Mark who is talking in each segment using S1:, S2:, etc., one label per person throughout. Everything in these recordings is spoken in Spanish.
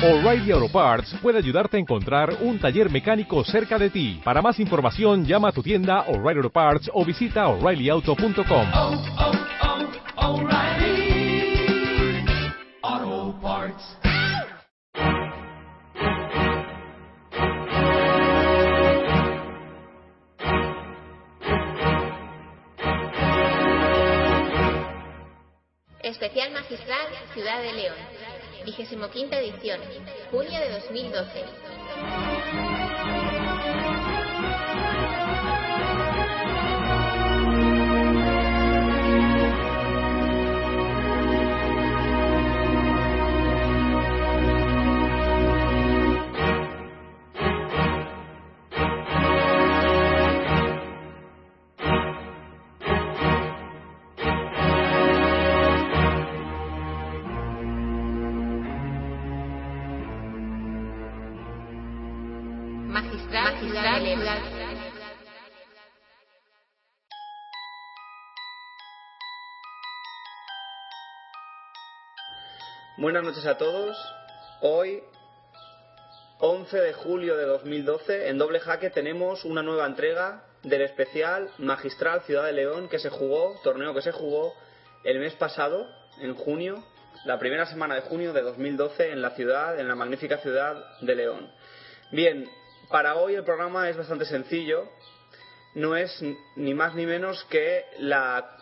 S1: O'Reilly Auto Parts puede ayudarte a encontrar un taller mecánico cerca de ti. Para más información, llama a tu tienda O'Reilly Auto Parts o visita oreillyauto.com.
S2: oh, oh, Parts.
S3: Especial Magistral Ciudad de León. 25 edición. Junio de 2012.
S4: Buenas noches a todos. Hoy, 11 de julio de 2012, en Doble Jaque tenemos una nueva entrega del especial Magistral Ciudad de León que se jugó, torneo que se jugó el mes pasado, en junio, la primera semana de junio de 2012 en la ciudad, en la magnífica ciudad de León. Bien, para hoy el programa es bastante sencillo. No es ni más ni menos que la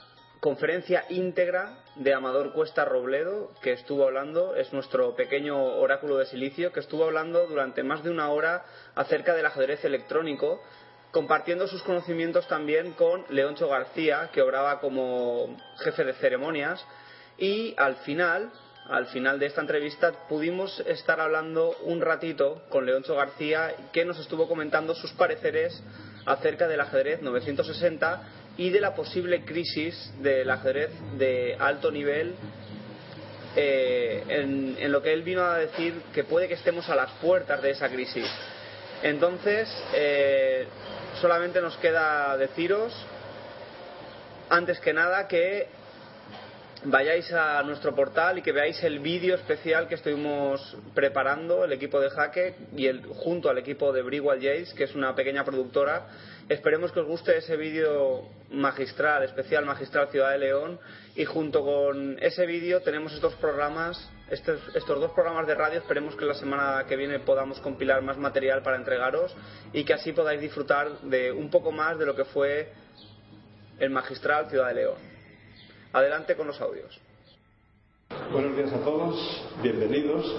S4: conferencia íntegra de Amador Cuesta Robledo, que estuvo hablando, es nuestro pequeño oráculo de silicio, que estuvo hablando durante más de una hora acerca del ajedrez electrónico, compartiendo sus conocimientos también con Leoncho García, que obraba como jefe de ceremonias, y al final, al final de esta entrevista, pudimos estar hablando un ratito con Leoncho García, que nos estuvo comentando sus pareceres acerca del ajedrez 960 y de la posible crisis del ajedrez de alto nivel eh, en, en lo que él vino a decir que puede que estemos a las puertas de esa crisis. Entonces, eh, solamente nos queda deciros, antes que nada, que vayáis a nuestro portal y que veáis el vídeo especial que estuvimos preparando el equipo de Jaque y el, junto al equipo de Brigual Jays, que es una pequeña productora. Esperemos que os guste ese vídeo magistral, especial magistral Ciudad de León y junto con ese vídeo tenemos estos programas, estos, estos dos programas de radio. Esperemos que la semana que viene podamos compilar más material para entregaros y que así podáis disfrutar de un poco más de lo que fue el magistral Ciudad de León. Adelante con los audios.
S5: Buenos días a todos, bienvenidos.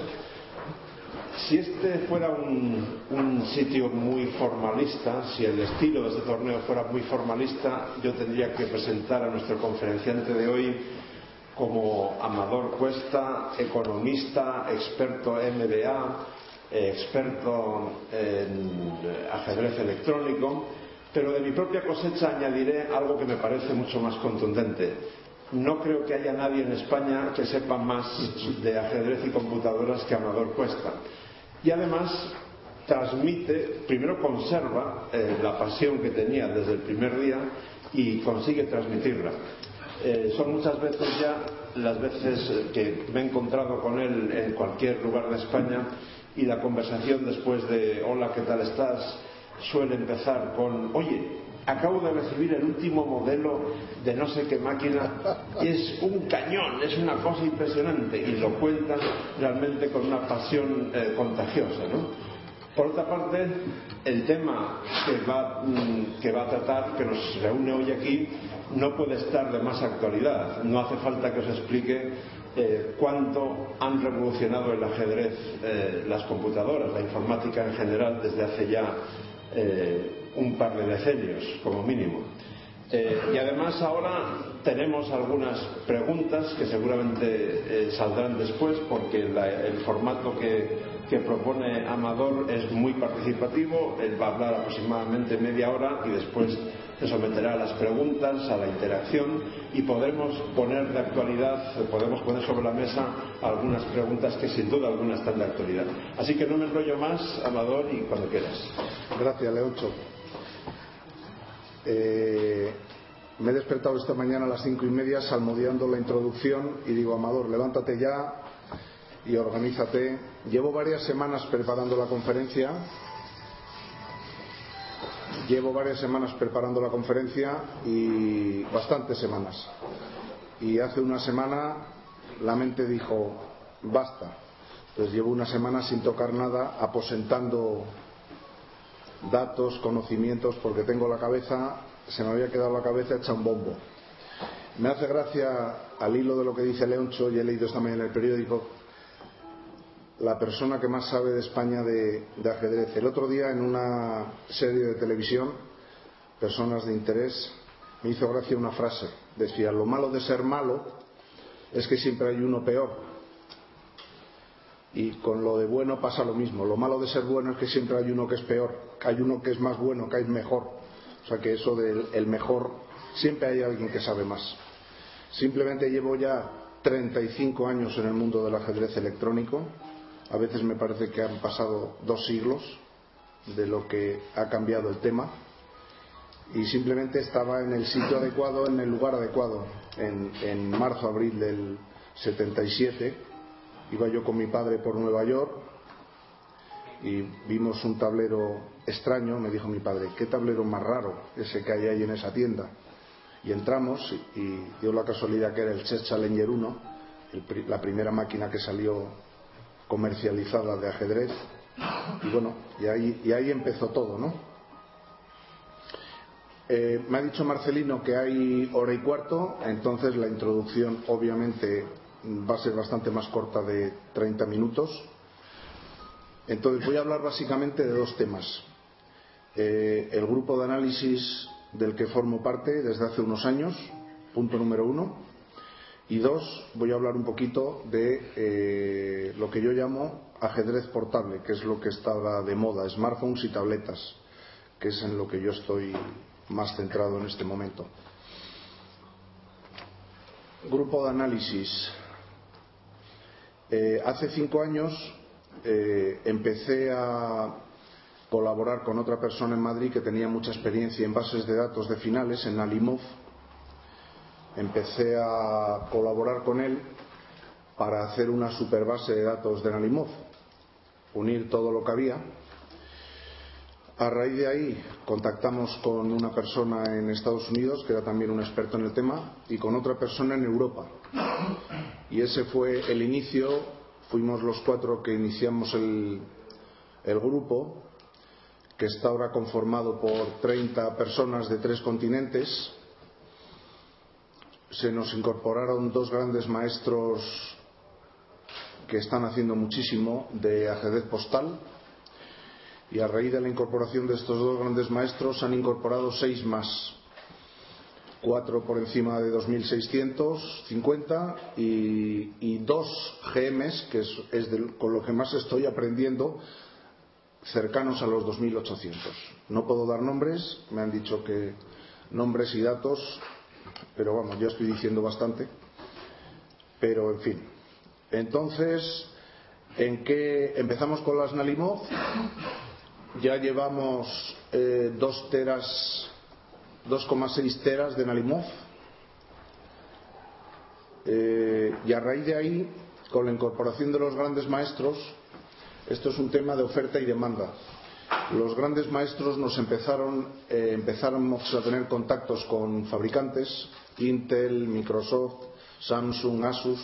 S5: Si este fuera un, un, sitio muy formalista, si el estilo de este torneo fuera muy formalista, yo tendría que presentar a nuestro conferenciante de hoy como Amador Cuesta, economista, experto MBA, experto en ajedrez electrónico, pero de mi propia cosecha añadiré algo que me parece mucho más contundente no creo que haya nadie en España que sepa más de ajedrez y computadoras que Amador Cuesta. Y además transmite, primero conserva eh, la pasión que tenía desde el primer día y consigue transmitirla. Eh, son muchas veces ya las veces que me he encontrado con él en cualquier lugar de España y la conversación después de hola, ¿qué tal estás? suele empezar con oye, acabo de recibir el último modelo de no sé qué máquina, es un cañón, es una cosa impresionante, y lo cuentan realmente con una pasión eh, contagiosa. ¿no? Por otra parte, el tema que va, mm, que va a tratar, que nos reúne hoy aquí, no puede estar de más actualidad. No hace falta que os explique eh, cuánto han revolucionado el ajedrez eh, las computadoras, la informática en general, desde hace ya un par de decenios como mínimo. Eh, y además ahora tenemos algunas preguntas que seguramente eh, saldrán después porque la, el formato que, que, propone Amador es muy participativo. Él va a hablar aproximadamente media hora y después se someterá a las preguntas, a la interacción y podremos poner de actualidad, podemos poner sobre la mesa algunas preguntas que sin duda alguna están de actualidad. Así que no me enrollo más, Amador, y cuando quieras.
S6: Gracias, Leocho. Eh, me he despertado esta mañana a las cinco y media salmodiando la introducción y digo, Amador, levántate ya y organízate. Llevo varias semanas preparando la conferencia. Llevo varias semanas preparando la conferencia y bastantes semanas. Y hace una semana la mente dijo, basta. Entonces llevo una semana sin tocar nada, aposentando datos, conocimientos, porque tengo la cabeza, se me había quedado la cabeza hecha un bombo. Me hace gracia al hilo de lo que dice Leoncho, y he leído mañana en el periódico, la persona que más sabe de España de, de, ajedrez. El otro día en una serie de televisión, Personas de Interés, me hizo gracia una frase. Decía, lo malo de ser malo es que siempre hay uno peor. Y con lo de bueno pasa lo mismo. Lo malo de ser bueno es que siempre hay uno que es peor, que hay uno que es más bueno, que hay mejor. O sea que eso del el mejor, siempre hay alguien que sabe más. Simplemente llevo ya 35 años en el mundo del ajedrez electrónico. A veces me parece que han pasado dos siglos de lo que ha cambiado el tema. Y simplemente estaba en el sitio adecuado, en el lugar adecuado. En, en marzo, abril del 77, iba yo con mi padre por Nueva York y vimos un tablero extraño. Me dijo mi padre, ¿qué tablero más raro ese que hay ahí en esa tienda? Y entramos y dio la casualidad que era el Chess Challenger 1, el, la primera máquina que salió comercializada de ajedrez. Y bueno, y ahí, y ahí empezó todo, ¿no? Eh, me ha dicho Marcelino que hay hora y cuarto, entonces la introducción obviamente va a ser bastante más corta de 30 minutos. Entonces voy a hablar básicamente de dos temas. Eh, el grupo de análisis del que formo parte desde hace unos años, punto número uno. Y dos, voy a hablar un poquito de eh, lo que yo llamo ajedrez portable, que es lo que está de moda, smartphones y tabletas, que es en lo que yo estoy más centrado en este momento. Grupo de análisis. Eh, hace cinco años eh, empecé a colaborar con otra persona en Madrid que tenía mucha experiencia en bases de datos de finales, en Alimov. Empecé a colaborar con él para hacer una super base de datos de Nalimov, unir todo lo que había. A raíz de ahí contactamos con una persona en Estados Unidos que era también un experto en el tema y con otra persona en Europa. Y ese fue el inicio, fuimos los cuatro que iniciamos el, grupo, que está ahora conformado por 30 personas de tres continentes. Se nos incorporaron dos grandes maestros que están haciendo muchísimo de ajedrez postal. Y a raíz de la incorporación de estos dos grandes maestros han incorporado seis más cuatro por encima de 2.650 y, y, dos GMs, que es, de, con lo que más estoy aprendiendo, cercanos a los 2.800. No puedo dar nombres, me han dicho que nombres y datos, pero vamos, ya estoy diciendo bastante. Pero en fin. Entonces, ¿en qué empezamos con las Nalimov? Ya llevamos eh, dos teras 2,6 teras de Nalimov. Eh, y a raíz de ahí, con la incorporación de los grandes maestros, esto es un tema de oferta y demanda. Los grandes maestros nos empezaron, eh, empezamos a tener contactos con fabricantes, Intel, Microsoft, Samsung, Asus,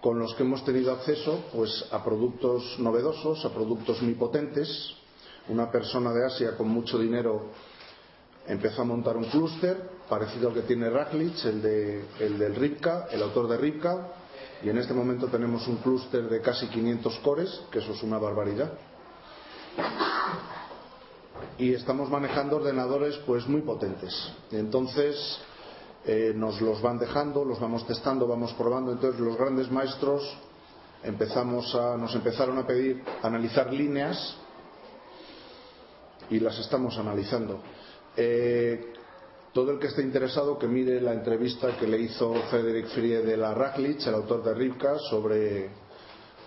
S6: con los que hemos tenido acceso pues, a productos novedosos, a productos muy potentes, una persona de Asia con mucho dinero empezó a montar un clúster parecido al que tiene Raglich, el, de, el del Ripka, el autor de Ripka, y en este momento tenemos un clúster de casi 500 cores, que eso es una barbaridad. Y estamos manejando ordenadores pues muy potentes. Entonces eh, nos los van dejando, los vamos testando, vamos probando. Entonces los grandes maestros empezamos a, nos empezaron a pedir analizar líneas y las estamos analizando. Eh, todo el que esté interesado que mire la entrevista que le hizo Frederick Frie de la Raglich, el autor de Rivka, sobre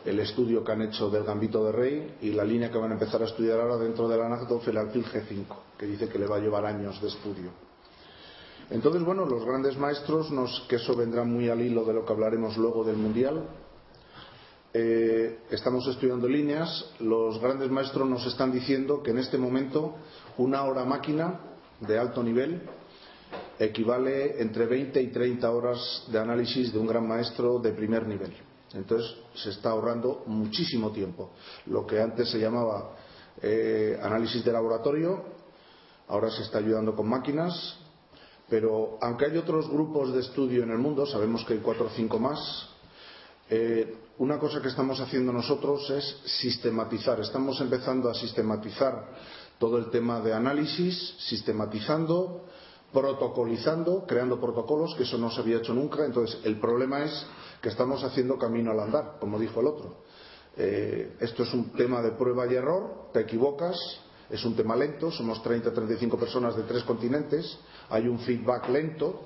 S6: el estudio que han hecho del Gambito de Rey y la línea que van a empezar a estudiar ahora dentro de la Nachtov, el alfil G5, que dice que le va a llevar años de estudio. Entonces, bueno, los grandes maestros, que eso vendrá muy al hilo de lo que hablaremos luego del Mundial, eh, estamos estudiando líneas, los grandes maestros nos están diciendo que en este momento una hora máquina de alto nivel equivale entre 20 y 30 horas de análisis de un gran maestro de primer nivel. Entonces se está ahorrando muchísimo tiempo. Lo que antes se llamaba eh, análisis de laboratorio, ahora se está ayudando con máquinas, pero aunque hay otros grupos de estudio en el mundo, sabemos que hay cuatro o cinco más, eh, una cosa que estamos haciendo nosotros es sistematizar. Estamos empezando a sistematizar todo el tema de análisis, sistematizando, protocolizando, creando protocolos, que eso no se había hecho nunca. Entonces, el problema es que estamos haciendo camino al andar, como dijo el otro. Eh, esto es un tema de prueba y error, te equivocas, es un tema lento, somos 30, 35 personas de tres continentes, hay un feedback lento,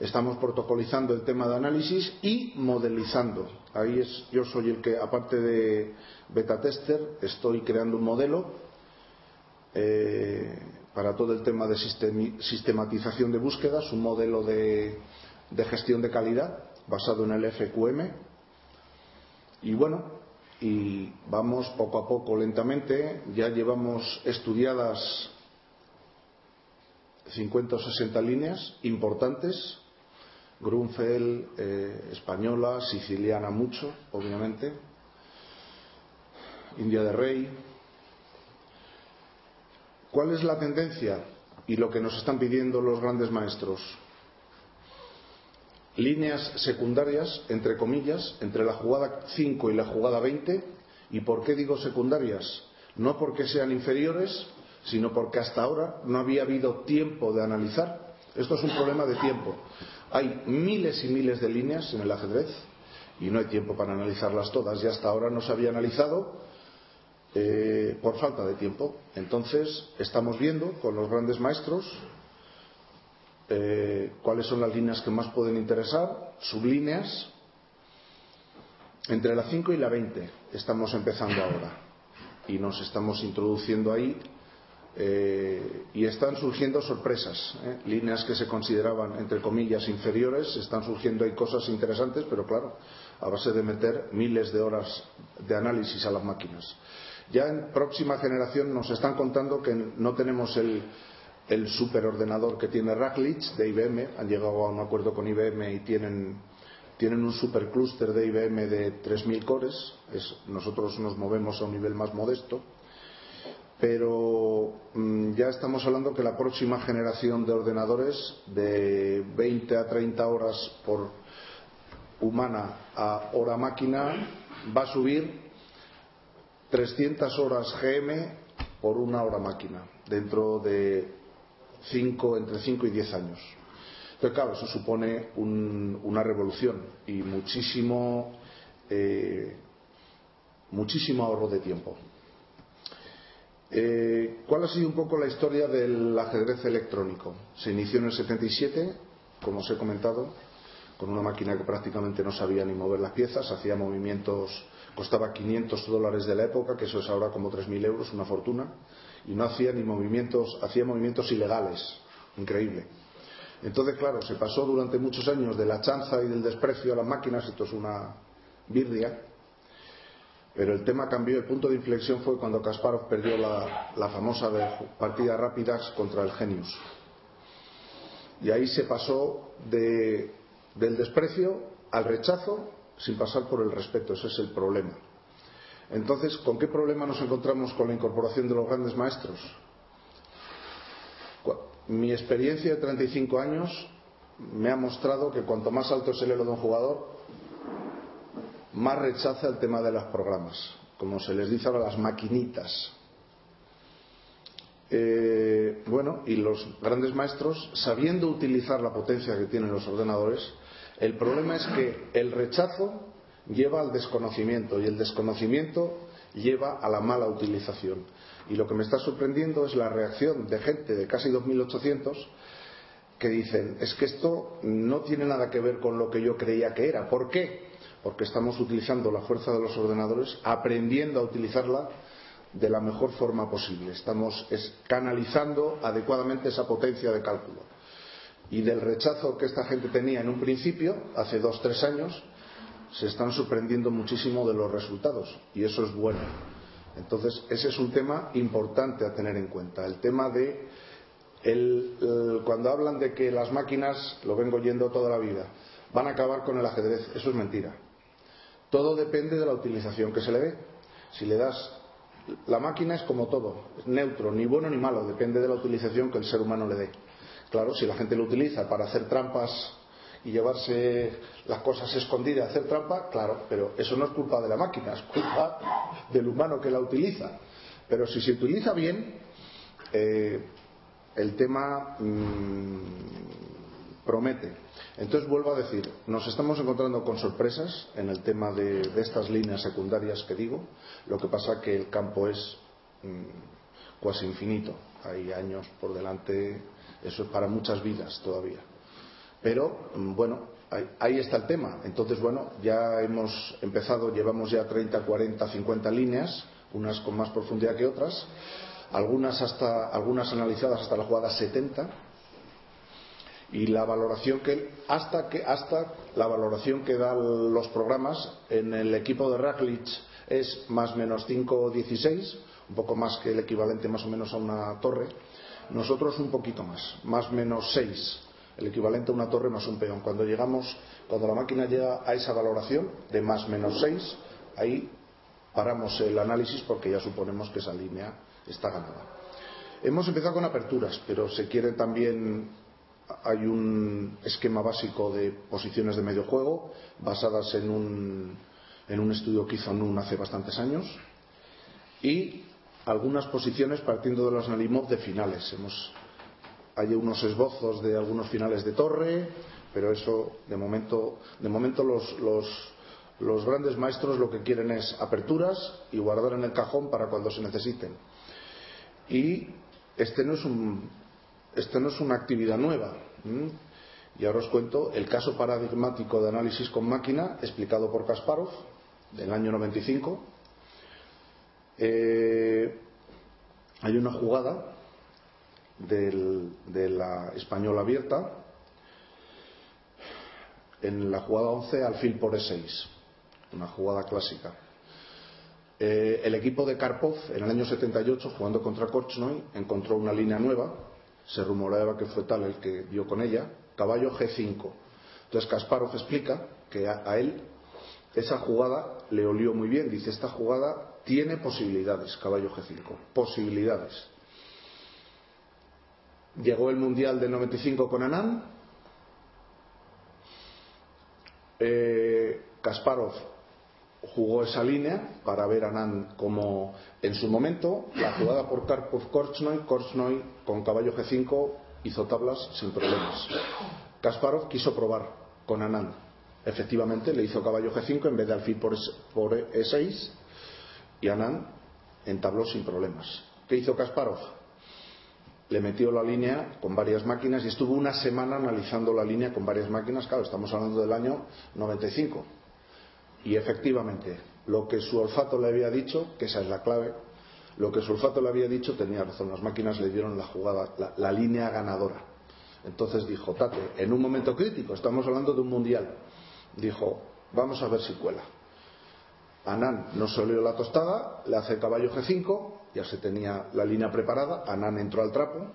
S6: Estamos protocolizando el tema de análisis y modelizando. Ahí es, yo soy el que, aparte de beta tester, estoy creando un modelo eh, para todo el tema de sistematización de búsquedas, un modelo de, de gestión de calidad basado en el FQM. Y bueno, y vamos poco a poco, lentamente. Ya llevamos estudiadas 50 o 60 líneas importantes Grunfeld, eh, española, siciliana mucho, obviamente, India de Rey. ¿Cuál es la tendencia y lo que nos están pidiendo los grandes maestros? Líneas secundarias, entre comillas, entre la jugada 5 y la jugada 20. ¿Y por qué digo secundarias? No porque sean inferiores, sino porque hasta ahora no había habido tiempo de analizar. Esto es un problema de tiempo. Hay miles y miles de líneas en el ajedrez y no hay tiempo para analizarlas todas. Y hasta ahora no se había analizado eh, por falta de tiempo. Entonces, estamos viendo con los grandes maestros eh, cuáles son las líneas que más pueden interesar, sublíneas. Entre la 5 y la 20 estamos empezando ahora y nos estamos introduciendo ahí eh, y están surgiendo sorpresas, ¿eh? líneas que se consideraban, entre comillas, inferiores, están surgiendo ahí cosas interesantes, pero claro, a base de meter miles de horas de análisis a las máquinas. Ya en próxima generación nos están contando que no tenemos el, el superordenador que tiene Raglich de IBM, han llegado a un acuerdo con IBM y tienen, tienen un supercluster de IBM de 3.000 cores, nosotros nos movemos a un nivel más modesto pero mm, ya estamos hablando que la próxima generación de ordenadores de 20 a 30 horas por humana a hora máquina va a subir 300 horas GM por una hora máquina dentro de cinco, entre 5 y 10 años. Pero claro, eso supone una revolución y muchísimo, eh, muchísimo ahorro de tiempo. Eh, ¿Cuál ha sido un poco la historia del ajedrez electrónico? Se inició en el 77, como os he comentado, con una máquina que prácticamente no sabía ni mover las piezas, hacía movimientos, costaba 500 dólares de la época, que eso es ahora como 3.000 euros, una fortuna, y no hacía ni movimientos, hacía movimientos ilegales, increíble. Entonces, claro, se pasó durante muchos años de la chanza y del desprecio a las máquinas, esto es una birria, pero el tema cambió, el punto de inflexión fue cuando Kasparov perdió la, famosa partida rápidas contra el Genius. Y ahí se pasó del desprecio al rechazo sin pasar por el respeto, ese es el problema. Entonces, ¿con qué problema nos encontramos con la incorporación de los grandes maestros? Mi experiencia de 35 años me ha mostrado que cuanto más alto es el elo de un jugador, más rechaza el tema de los programas, como se les dice ahora las maquinitas. Eh, bueno, y los grandes maestros, sabiendo utilizar la potencia que tienen los ordenadores, el problema es que el rechazo lleva al desconocimiento y el desconocimiento lleva a la mala utilización. Y lo que me está sorprendiendo es la reacción de gente de casi 2.800 que dicen, es que esto no tiene nada que ver con lo que yo creía que era. ¿Por qué? Porque estamos utilizando la fuerza de los ordenadores, aprendiendo a utilizarla de la mejor forma posible. Estamos canalizando adecuadamente esa potencia de cálculo. y del rechazo que esta gente tenía en un principio, hace dos, tres años, se están sorprendiendo muchísimo de los resultados y eso es bueno. Entonces, ese es un tema importante a tener en cuenta. El tema de cuando hablan de que las máquinas, lo vengo yendo toda la vida, van a acabar con el ajedrez, eso es mentira. Todo depende de la utilización que se le dé. Si le das la máquina es como todo, es neutro, ni bueno ni malo, depende de la utilización que el ser humano le dé. Claro, si la gente lo utiliza para hacer trampas y llevarse las cosas escondidas, hacer trampa, claro, pero eso no es culpa de la máquina, es culpa del humano que la utiliza. Pero si se utiliza bien, eh, el tema mm, promete. Entonces vuelvo a decir, nos estamos encontrando con sorpresas en el tema de, estas líneas secundarias que digo. Lo que pasa que el campo es mm, casi infinito. Hay años por delante, eso es para muchas vidas todavía. Pero mm, bueno, ahí, está el tema. Entonces bueno, ya hemos empezado, llevamos ya 30, 40, 50 líneas, unas con más profundidad que otras, algunas hasta algunas analizadas hasta la jugada 70 y la valoración que hasta que hasta la valoración que dan los programas en el equipo de Raglich es más menos 5,16 un poco más que el equivalente más o menos a una torre nosotros un poquito más más menos 6 el equivalente a una torre más un peón. Cuando llegamos cuando la máquina llega a esa valoración de más menos 6 ahí paramos el análisis porque ya suponemos que esa línea está ganada. Hemos empezado con aperturas pero se quiere también hay un esquema básico de posiciones de medio juego basadas en un, en un estudio que hizo NUN hace bastantes años y algunas posiciones partiendo de los Nalimov de finales. Hemos, hay unos esbozos de algunos finales de torre, pero eso de momento, de momento los, los, los grandes maestros lo que quieren es aperturas y guardar en el cajón para cuando se necesiten. Y este no es un, esto no es una actividad nueva. Y ahora os cuento el caso paradigmático de análisis con máquina explicado por Kasparov del año 95. Eh, hay una jugada de la española abierta en la jugada 11 alfil por E6, una jugada clásica. Eh, el equipo de Karpov en el año 78, jugando contra Korchnoi, encontró una línea nueva se rumoreaba que fue tal el que dio con ella, caballo G5. Entonces Kasparov explica que a, él esa jugada le olió muy bien. Dice, esta jugada tiene posibilidades, caballo G5, posibilidades. Llegó el Mundial del 95 con Anand. Eh, Kasparov jugó esa línea para ver a Nan como en su momento la jugada por Karpov Korchnoi, Korchnoi con caballo G5 hizo tablas sin problemas. Kasparov quiso probar con Anand. Efectivamente le hizo caballo G5 en vez de alfil por, E6 y Anand entabló sin problemas. ¿Qué hizo Kasparov? Le metió la línea con varias máquinas y estuvo una semana analizando la línea con varias máquinas. Claro, estamos hablando del año 95 y efectivamente, lo que su olfato le había dicho, que esa es la clave, lo que su olfato le había dicho tenía razón. Las máquinas le dieron la jugada, la, línea ganadora. Entonces dijo, Tate, en un momento crítico, estamos hablando de un mundial, dijo, vamos a ver si cuela. Anán no se la tostada, le hace caballo G5, ya se tenía la línea preparada, Anán entró al trapo,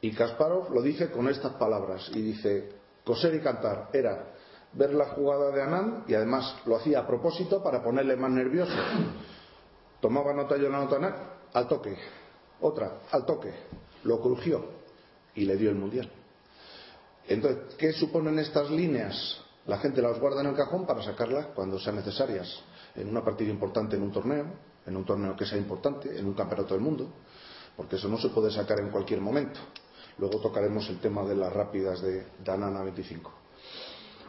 S6: y Kasparov lo dice con estas palabras, y dice, coser y cantar era ver la jugada de Anand y además lo hacía a propósito para ponerle más nervioso. Tomaba nota yo la nota Anand, al toque, otra, al toque, lo crujió y le dio el mundial. Entonces, ¿qué suponen estas líneas? La gente las guarda en el cajón para sacarlas cuando sean necesarias, en una partida importante en un torneo, en un torneo que sea importante, en un campeonato del mundo, porque eso no se puede sacar en cualquier momento. Luego tocaremos el tema de las rápidas de Danana 25.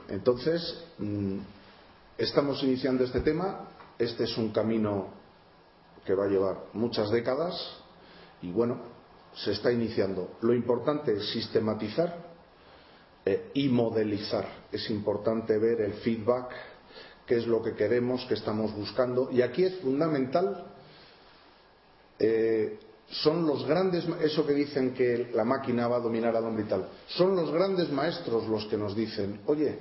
S6: Entonces, mm, estamos iniciando este tema. Este es un camino que va a llevar muchas décadas y bueno, se está iniciando. Lo importante es sistematizar eh, y modelizar. Es importante ver el feedback, qué es lo que queremos, qué estamos buscando. Y aquí es fundamental eh, son los grandes, eso que dicen que la máquina va a dominar al hombre y tal, son los grandes maestros los que nos dicen, oye,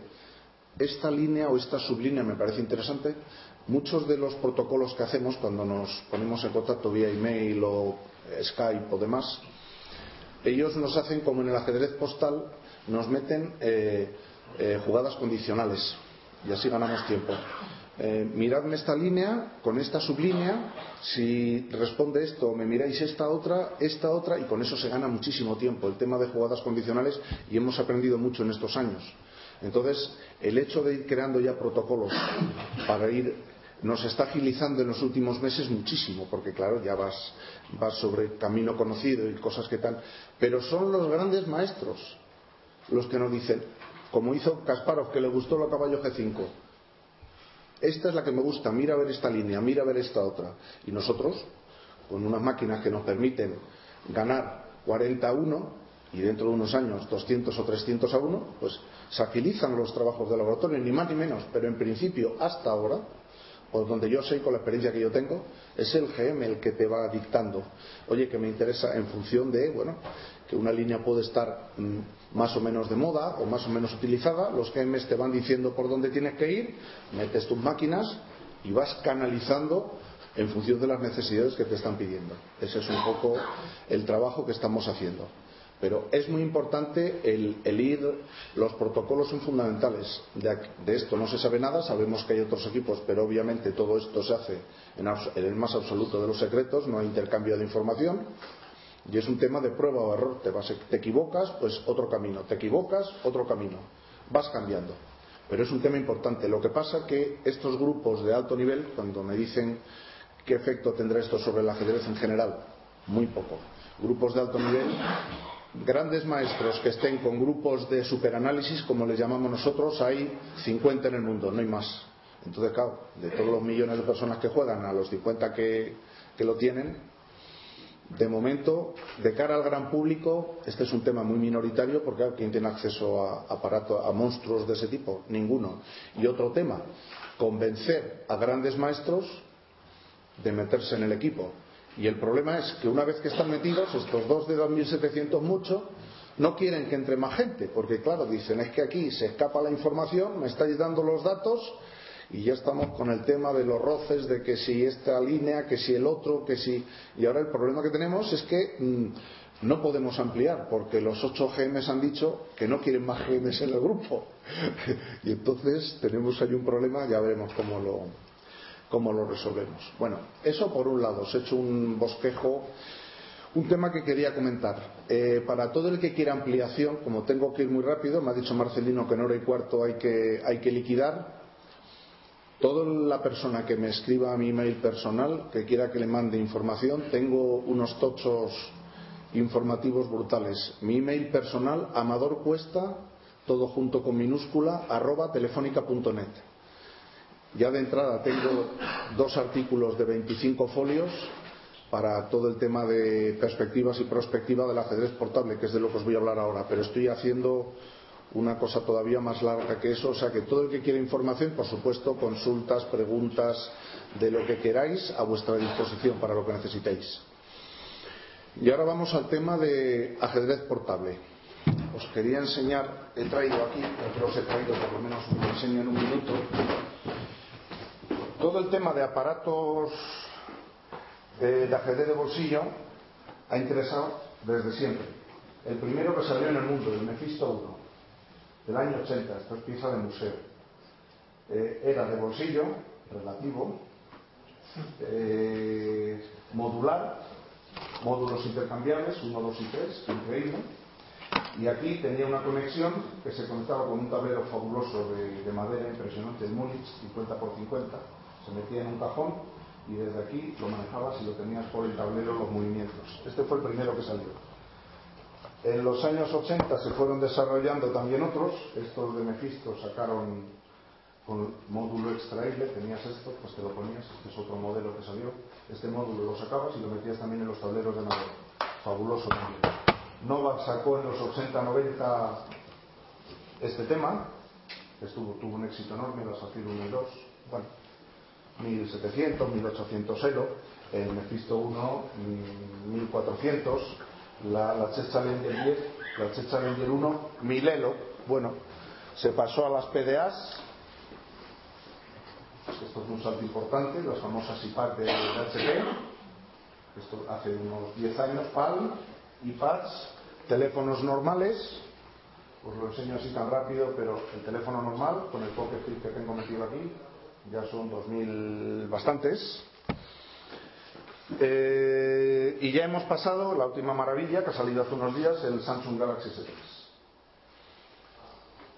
S6: esta línea o esta sublínea me parece interesante. Muchos de los protocolos que hacemos cuando nos ponemos en contacto vía email o Skype o demás, ellos nos hacen como en el ajedrez postal, nos meten eh, eh, jugadas condicionales y así ganamos tiempo. Eh, miradme esta línea con esta sublínea, si responde esto, me miráis esta otra, esta otra, y con eso se gana muchísimo tiempo. El tema de jugadas condicionales, y hemos aprendido mucho en estos años. Entonces, el hecho de ir creando ya protocolos para ir nos está agilizando en los últimos meses muchísimo, porque claro, ya vas, vas sobre camino conocido y cosas que tal. Pero son los grandes maestros los que nos dicen, como hizo Kasparov, que le gustó la caballo G5, esta es la que me gusta, mira a ver esta línea, mira a ver esta otra. Y nosotros, con unas máquinas que nos permiten ganar 40 a 1 y dentro de unos años 200 o 300 a 1, pues se agilizan los trabajos de laboratorio, ni más ni menos. Pero en principio, hasta ahora, o donde yo sé con la experiencia que yo tengo, es el GM el que te va dictando. Oye, que me interesa en función de, bueno, que una línea puede estar mm, más o menos de moda o más o menos utilizada, los GMs te van diciendo por dónde tienes que ir, metes tus máquinas y vas canalizando en función de las necesidades que te están pidiendo. Ese es un poco el trabajo que estamos haciendo. Pero es muy importante el, ir, los protocolos son fundamentales. De, esto no se sabe nada, sabemos que hay otros equipos, pero obviamente todo esto se hace en, el más absoluto de los secretos, no hay intercambio de información. Y es un tema de prueba o error. Te, vas, te equivocas, pues otro camino. Te equivocas, otro camino. Vas cambiando. Pero es un tema importante. Lo que pasa que estos grupos de alto nivel, cuando me dicen qué efecto tendrá esto sobre el ajedrez en general, muy poco. Grupos de alto nivel grandes maestros que estén con grupos de superanálisis, como les llamamos nosotros, hay 50 en el mundo, no hay más. Entonces, claro, de todos los millones de personas que juegan, a los 50 que, lo tienen, de momento, de cara al gran público, este es un tema muy minoritario porque ¿quién tiene acceso a aparatos, a monstruos de ese tipo? Ninguno. Y otro tema, convencer a grandes maestros de meterse en el equipo. Y el problema es que una vez que están metidos, estos dos de 2.700 mucho, no quieren que entre más gente, porque claro, dicen, es que aquí se escapa la información, me estáis dando los datos y ya estamos con el tema de los roces, de que si esta línea, que si el otro, que si... Y ahora el problema que tenemos es que mm, no podemos ampliar, porque los 8 GMs han dicho que no quieren más GMs en el grupo. y entonces tenemos ahí un problema, ya veremos cómo lo, cómo lo resolvemos. Bueno, eso por un lado, os he hecho un bosquejo, un tema que quería comentar. Eh, para todo el que quiera ampliación, como tengo que ir muy rápido, me ha dicho Marcelino que en hora y cuarto hay que, hay que liquidar. Toda la persona que me escriba a mi email personal, que quiera que le mande información, tengo unos tochos informativos brutales. Mi email personal, amadorcuesta, todo junto con minúscula, arroba telefónica.net. Ya de entrada tengo dos artículos de 25 folios para todo el tema de perspectivas y prospectiva del ajedrez portable, que es de lo que os voy a hablar ahora, pero estoy haciendo una cosa todavía más larga que eso, o sea que todo el que quiera información, por supuesto, consultas, preguntas, de lo que queráis, a vuestra disposición para lo que necesitéis. Y ahora vamos al tema de ajedrez portable. Os quería enseñar, he traído aquí, que os he traído por lo menos un diseño en un minuto, todo el tema de aparatos de, ajedrez de bolsillo ha interesado desde siempre. El primero que salió en el mundo, el Mephisto 1, del año 80, esto es pieza de museo. Eh, era de bolsillo, relativo, eh, modular, módulos intercambiables, 1, 2 y 3, increíble. Y aquí tenía una conexión que se conectaba con un tablero fabuloso de, madera impresionante, el Múnich 50 x 50 se metía en un cajón y desde aquí lo manejabas y lo tenías por el tablero los movimientos. Este fue el primero que salió. En los años 80 se fueron desarrollando también otros. Estos de Mephisto sacaron con módulo extraíble, tenías esto, pues te lo ponías, este es otro modelo que salió. Este módulo lo sacabas y lo metías también en los tableros de madera. Fabuloso también. Novak sacó en los 80-90 este tema, estuvo, tuvo un éxito enorme, la Safir 1 y 2. Bueno, 1700, 1800 Elo, el Mephisto 1 1400, la, la Chess Challenger 10, la Chess Challenger 1 1000 Elo. Bueno, se pasó a las PDAs. Esto es un salto importante, las famosas IPAC de HP. Esto hace unos 10 años, PAL, iPads, teléfonos normales. Os lo enseño así tan rápido, pero el teléfono normal, con el Pocket que tengo metido aquí, ya son 2.000 bastantes. Eh, y ya hemos pasado la última maravilla que ha salido hace unos días, el Samsung Galaxy S3.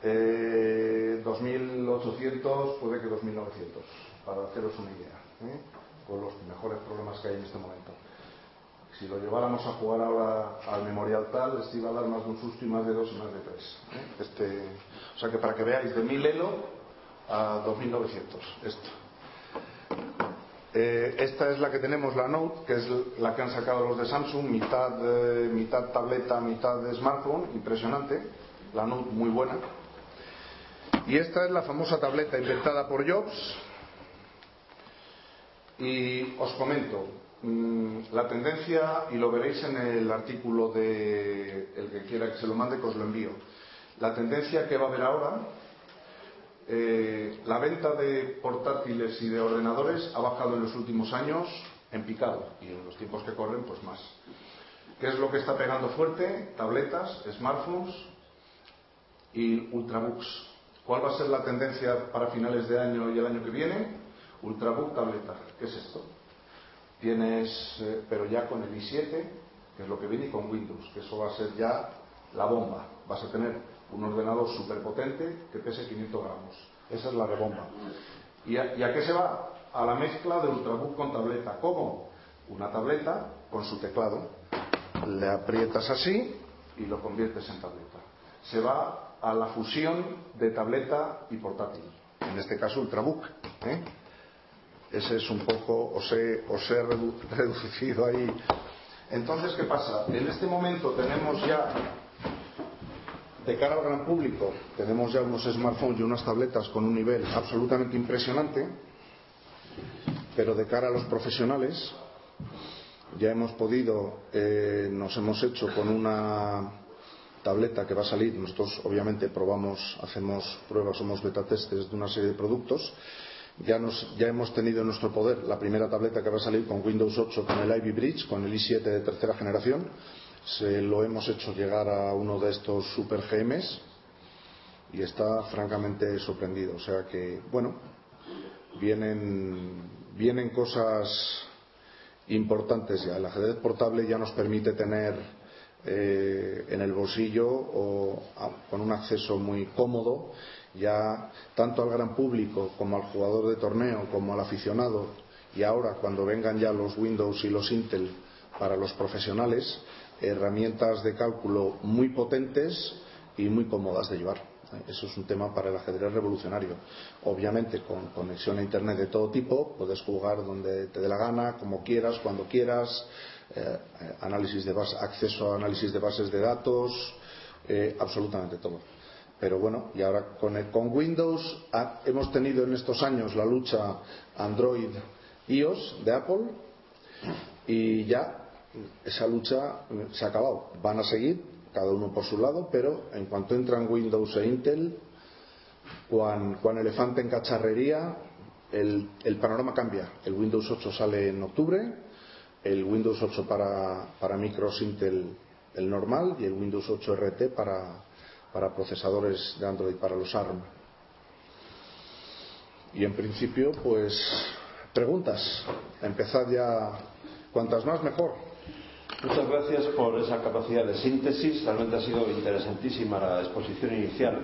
S6: Eh, 2800, puede que 2900, para haceros una idea, ¿eh? con los mejores problemas que hay en este momento. Si lo lleváramos a jugar ahora al Memorial Tal, les iba a dar más de un susto y más de dos y más de tres. ¿eh? Este, o sea que para que veáis, de 1000 Elo a 2900, esto. Eh, esta es la que tenemos, la Note, que es la que han sacado los de Samsung, mitad, eh, mitad tableta, mitad de smartphone, impresionante. La Note muy buena. Y esta es la famosa tableta inventada por Jobs. Y os comento, mmm, la tendencia, y lo veréis en el artículo de el que quiera que se lo mande, que os lo envío. La tendencia que va a haber ahora eh, la venta de portátiles y de ordenadores ha bajado en los últimos años en picado y en los tiempos que corren pues más. ¿Qué es lo que está pegando fuerte? Tabletas, smartphones y ultrabooks. ¿Cuál va a ser la tendencia para finales de año y el año que viene? Ultrabook tableta. ¿Qué es esto? Tienes, eh, pero ya con el i7, que es lo que viene, y con Windows, que eso va a ser ya la bomba. Vas a tener un ordenador súper potente que pese 500 gramos. Esa es la rebomba. ¿Y a, ¿Y a, qué se va? A la mezcla de Ultrabook con tableta. ¿Cómo? Una tableta con su teclado. Le aprietas así y lo conviertes en tableta. Se va a la fusión de tableta y portátil. En este caso Ultrabook. ¿eh? Ese es un poco, os he, os he redu reducido ahí. Entonces, ¿qué pasa? En este momento tenemos ya de cara al gran público, tenemos ya unos smartphones y unas tabletas con un nivel absolutamente impresionante, pero de cara a los profesionales, ya hemos podido, eh, nos hemos hecho con una tableta que va a salir, nosotros obviamente probamos, hacemos pruebas, somos beta testes de una serie de productos, ya, nos, ya, hemos tenido en nuestro poder la primera tableta que va a salir con Windows 8, con el Ivy Bridge, con el i7 de tercera generación, se lo hemos hecho llegar a uno de estos super GMs y está francamente sorprendido. O sea que, bueno, vienen, vienen cosas importantes ya. El ajedrez portable ya nos permite tener eh, en el bolsillo o a, con un acceso muy cómodo ya tanto al gran público como al jugador de torneo como al aficionado y ahora cuando vengan ya los Windows y los Intel para los profesionales herramientas de cálculo muy potentes y muy cómodas de llevar. Eso es un tema para el ajedrez revolucionario. Obviamente, con conexión a Internet de todo tipo, puedes jugar donde te dé la gana, como quieras, cuando quieras, eh, análisis de base, acceso a análisis de bases de datos, eh, absolutamente todo. Pero bueno, y ahora con, el, con Windows hemos tenido en estos años la lucha Android-iOS de Apple y ya esa lucha se ha acabado. Van a seguir, cada uno por su lado, pero en cuanto entran Windows e Intel, cuando, cuando elefante en cacharrería, el, el, panorama cambia. El Windows 8 sale en octubre, el Windows 8 para, para micros Intel el normal y el Windows 8 RT para, para procesadores de Android, para los ARM. Y en principio, pues, preguntas. Empezad ya, cuantas más mejor.
S7: Muchas gracias por esa capacidad de síntesis. Realmente ha sido interesantísima la exposición inicial.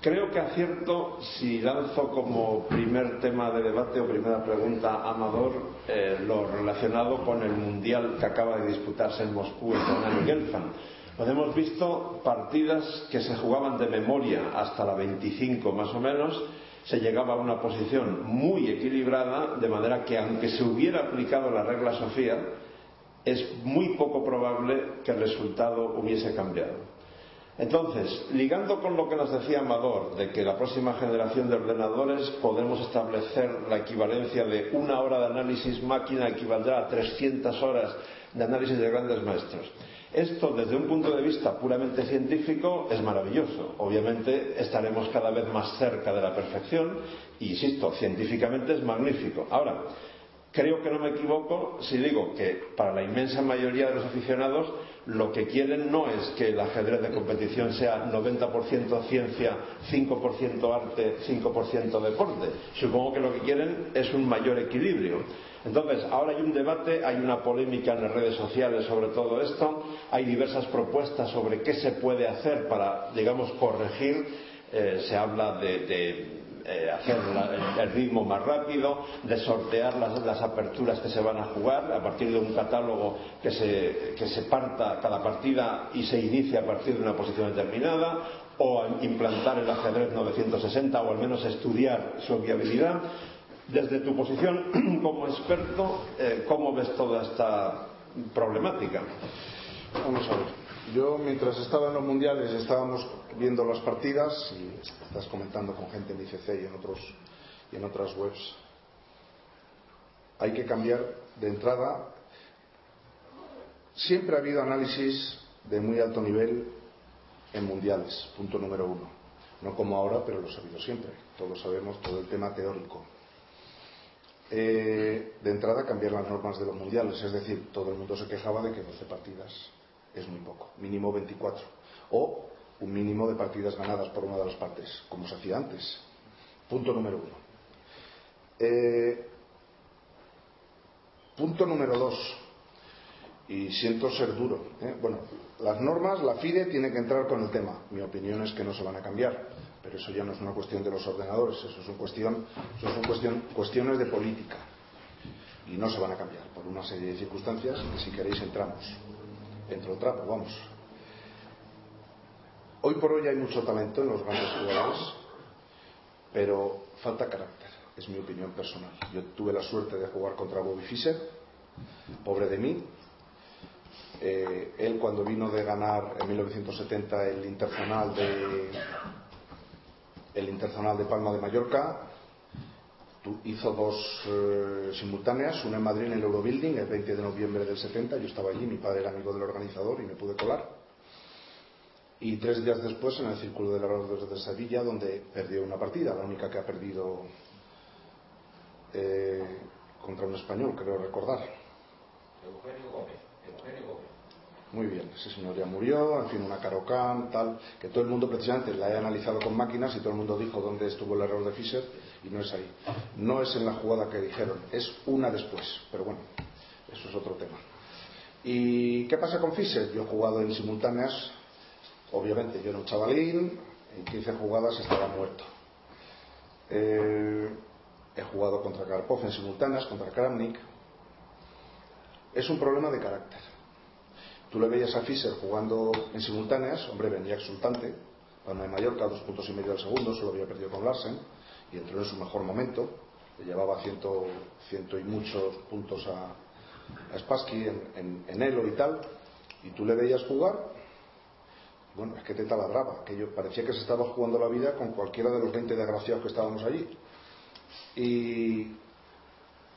S7: Creo que acierto si lanzo como primer tema de debate o primera pregunta Amador eh, lo relacionado con el mundial que acaba de disputarse en Moscú en Gelfand. Pues hemos visto partidas que se jugaban de memoria hasta la 25 más o menos, se llegaba a una posición muy equilibrada, de manera que aunque se hubiera aplicado la regla Sofía, es muy poco probable que el resultado hubiese cambiado.
S5: Entonces, ligando con lo que nos decía Amador, de que la próxima generación de ordenadores podemos establecer la equivalencia de una hora de análisis máquina equivaldrá a 300 horas de análisis de grandes maestros. Esto, desde un punto de vista puramente científico, es maravilloso. Obviamente estaremos cada vez más cerca de la perfección y, insisto, científicamente es magnífico. Ahora, creo que no me equivoco si digo que para la inmensa mayoría de los aficionados lo que quieren no es que el ajedrez de competición sea 90% ciencia, 5% arte, 5% deporte. Supongo que lo que quieren es un mayor equilibrio. Entonces, ahora hay un debate, hay una polémica en las redes sociales sobre todo esto, hay diversas propuestas sobre qué se puede hacer para, digamos, corregir. Eh, se habla de, eh, hacer el ritmo más rápido, de sortear las, aperturas que se van a jugar a partir de un catálogo que se, que se parta cada partida y se inicia a partir de una posición determinada, o implantar el ajedrez 960 o al menos estudiar su viabilidad. Desde tu posición como experto, eh, ¿cómo ves toda esta problemática?
S6: Vamos a ver. Yo, mientras estaba en los mundiales, estábamos viendo las partidas y estás comentando con gente en ICC y en, otros, y en otras webs. Hay que cambiar de entrada. Siempre ha habido análisis de muy alto nivel en mundiales, punto número uno. No como ahora, pero lo ha habido siempre. Todos sabemos todo el tema teórico. Eh, de entrada cambiar las normas de los mundiales, es decir, todo el mundo se quejaba de que 12 partidas es muy poco, mínimo 24, o un mínimo de partidas ganadas por una de las partes, como se hacía antes. Punto número uno. Eh, punto número dos, y siento ser duro. ¿eh? Bueno, las normas, la FIDE tiene que entrar con el tema. Mi opinión es que no se van a cambiar pero eso ya no es una cuestión de los ordenadores, eso son, cuestión, eso son cuestión, cuestiones de política. Y no se van a cambiar por una serie de circunstancias que si queréis entramos. Entro trapo, vamos. Hoy por hoy hay mucho talento en los grandes jugadores, pero falta carácter, es mi opinión personal. Yo tuve la suerte de jugar contra Bobby Fischer, pobre de mí. Eh, él cuando vino de ganar en 1970 el Internacional de, el Internacional de Palma de Mallorca hizo dos eh, simultáneas, una en Madrid en el Eurobuilding el 20 de noviembre del 70, yo estaba allí, mi padre era amigo del organizador y me pude colar. Y tres días después en el Círculo de la de Sevilla, donde perdió una partida, la única que ha perdido eh, contra un español, creo recordar. Eugenio Gómez. Eugenio Gómez. Muy bien, ese señor ya murió, en fin, una Carocán, tal, que todo el mundo precisamente la haya analizado con máquinas y todo el mundo dijo dónde estuvo el error de Fisher y no es ahí. No es en la jugada que dijeron, es una después, pero bueno, eso es otro tema. ¿Y qué pasa con Fisher? Yo he jugado en simultáneas, obviamente yo era un chavalín, en 15 jugadas estaba muerto. Eh, he jugado contra Karpov en simultáneas, contra Kramnik. Es un problema de carácter Tú le veías a Fischer jugando en simultáneas, hombre, venía exultante, Palma de Mallorca, dos puntos y medio al segundo, solo había perdido con Larsen, y entró en su mejor momento, le llevaba ciento, ciento y muchos puntos a, a Spassky en, Elo y tal, y tú le veías jugar, bueno, es que te taladraba, que yo parecía que se estaba jugando la vida con cualquiera de los 20 desgraciados que estábamos allí. Y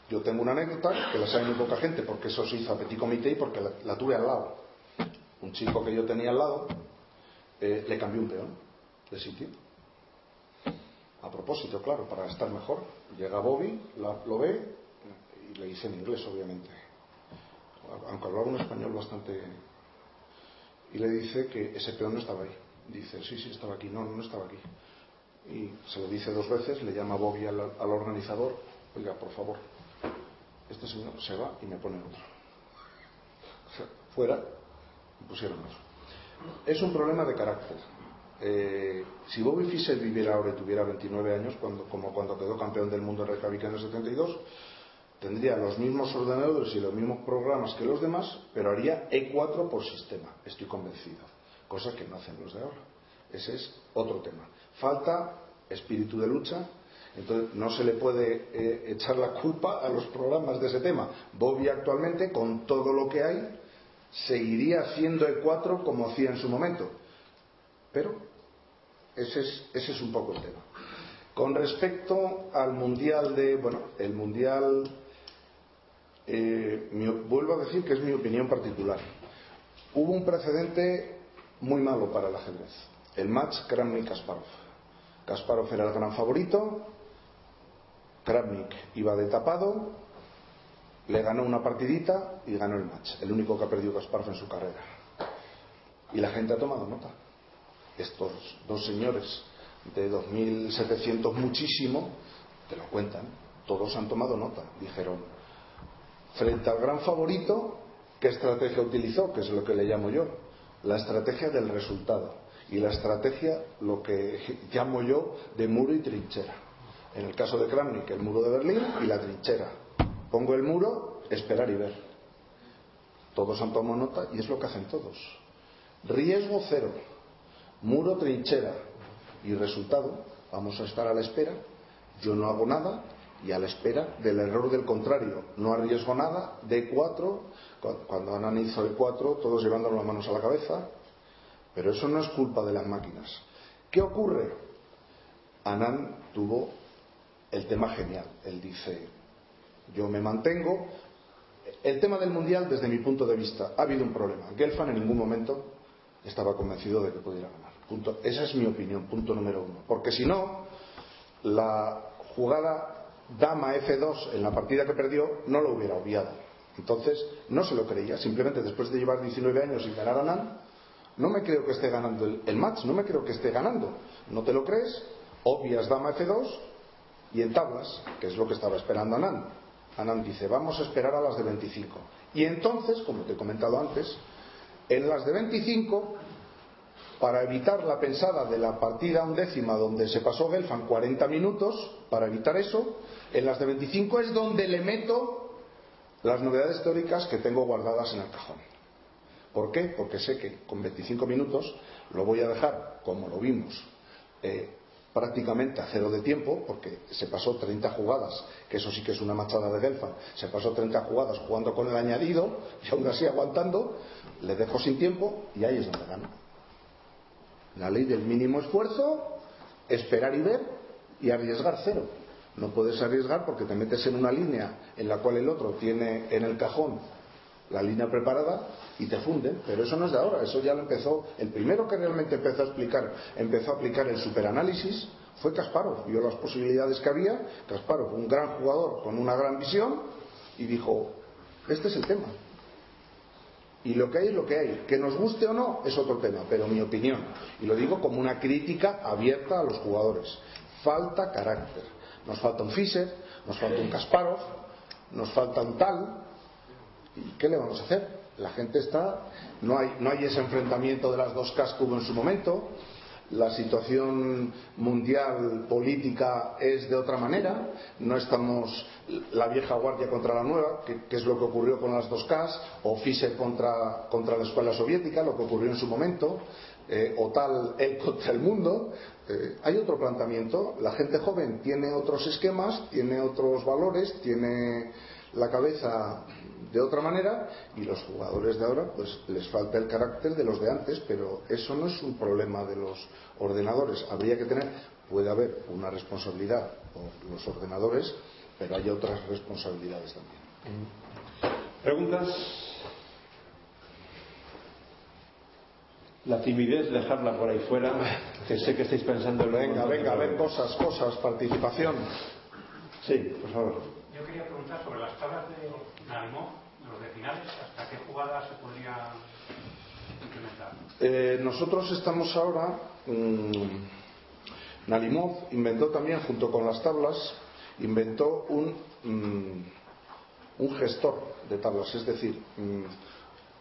S6: yo tengo una anécdota que la sabe muy poca gente porque eso se hizo a petit comité y porque la tuve al lado un chico que yo tenía al lado, eh, le cambió un peón de sitio. A propósito, claro, para estar mejor. Llega Bobby, lo ve y le dice en inglés, obviamente. Aunque hablaba un español bastante. Y le dice que ese peón no estaba ahí. Dice, sí, sí, estaba aquí. No, no estaba aquí. Y se lo dice dos veces, le llama Bobby al, organizador. Oiga, por favor, este señor se va y me pone otro. Fuera, pusieron Es un problema de carácter. Eh, si Bobby Fischer viviera ahora y tuviera 29 años, cuando, como cuando quedó campeón del mundo en Reykjavik en el 72, tendría los mismos ordenadores y los mismos programas que los demás, pero haría E4 por sistema, estoy convencido. Cosa que no hacen los de ahora. Ese es otro tema. Falta espíritu de lucha, entonces no se le puede eh, echar la culpa a los programas de ese tema. Bobby actualmente, con todo lo que hay, seguiría haciendo E4 como hacía en su momento. Pero ese es, un poco el tema. Con respecto al mundial de, bueno, el mundial, eh, vuelvo a decir que es mi opinión particular. Hubo un precedente muy malo para el ajedrez. El match Kramnik-Kasparov. Kasparov era el gran favorito, Kramnik iba de tapado, le ganó una partidita y ganó el match. El único que ha perdido Kasparov en su carrera. Y la gente ha tomado nota. Estos dos señores de 2.700 muchísimo, te lo cuentan, todos han tomado nota. Dijeron, frente al gran favorito, ¿qué estrategia utilizó? Que es lo que le llamo yo. La estrategia del resultado. Y la estrategia, lo que llamo yo, de muro y trinchera. En el caso de Kramnik, el muro de Berlín y la trinchera. Pongo el muro, esperar y ver. Todos han tomado nota y es lo que hacen todos. Riesgo cero, muro trinchera y resultado, vamos a estar a la espera. Yo no hago nada y a la espera del error del contrario. No arriesgo nada, D4, cu- cuando Anán hizo D4, todos llevando las manos a la cabeza. Pero eso no es culpa de las máquinas. ¿Qué ocurre? Anán tuvo el tema genial. Él dice, yo me mantengo. El tema del mundial, desde mi punto de vista, ha habido un problema. Gelfand en ningún momento estaba convencido de que pudiera ganar. Punto. Esa es mi opinión, punto número uno. Porque si no, la jugada dama F2 en la partida que perdió no lo hubiera obviado. Entonces, no se lo creía. Simplemente después de llevar 19 años sin ganar a Nan, no me creo que esté ganando el, el match, no me creo que esté ganando. ¿No te lo crees? Obvias dama F2 y en tablas, que es lo que estaba esperando Anand. Anand dice, vamos a esperar a las de 25. Y entonces, como te he comentado antes, en las de 25, para evitar la pensada de la partida undécima donde se pasó Gelfand 40 minutos, para evitar eso, en las de 25 es donde le meto las novedades teóricas que tengo guardadas en el cajón. ¿Por qué? Porque sé que con 25 minutos lo voy a dejar, como lo vimos, eh, prácticamente a cero de tiempo, porque se pasó 30 jugadas, que eso sí que es una machada de Gelfand, se pasó 30 jugadas jugando con el añadido y aún así aguantando, le dejo sin tiempo y ahí es donde gano. La ley del mínimo esfuerzo, esperar y ver y arriesgar cero. No puedes arriesgar porque te metes en una línea en la cual el otro tiene en el cajón la línea preparada y te funden, pero eso no es de ahora, eso ya lo empezó, el primero que realmente empezó a explicar, empezó a aplicar el superanálisis fue Kasparov, vio las posibilidades que había, Kasparov, un gran jugador con una gran visión, y dijo, este es el tema. Y lo que hay es lo que hay, que nos guste o no es otro tema, pero mi opinión, y lo digo como una crítica abierta a los jugadores, falta carácter, nos falta un Fischer, nos falta un Kasparov, nos falta un tal, ¿Y qué le vamos a hacer? La gente está, no hay, no hay ese enfrentamiento de las dos hubo en su momento, la situación mundial política es de otra manera, no estamos la vieja guardia contra la nueva, que, es lo que ocurrió con las dos Ks, o Fischer contra, contra la escuela soviética, lo que ocurrió en su momento, eh, o tal él contra el mundo. Eh, hay otro planteamiento, la gente joven tiene otros esquemas, tiene otros valores, tiene la cabeza de otra manera y los jugadores de ahora pues les falta el carácter de los de antes pero eso no es un problema de los ordenadores habría que tener puede haber una responsabilidad por los ordenadores pero hay otras responsabilidades también
S7: ¿Preguntas? La timidez, dejarla por ahí fuera, que sé que estáis pensando en lo
S6: venga venga ven cosas cosas participación
S7: Sí, por favor.
S8: Yo quería preguntar sobre las tablas de de ¿hasta qué jugada se podría implementar?
S6: Eh, nosotros estamos ahora. mmm, Nalimov inventó también, junto con las tablas, inventó un, mm, un gestor de tablas, es decir, mm,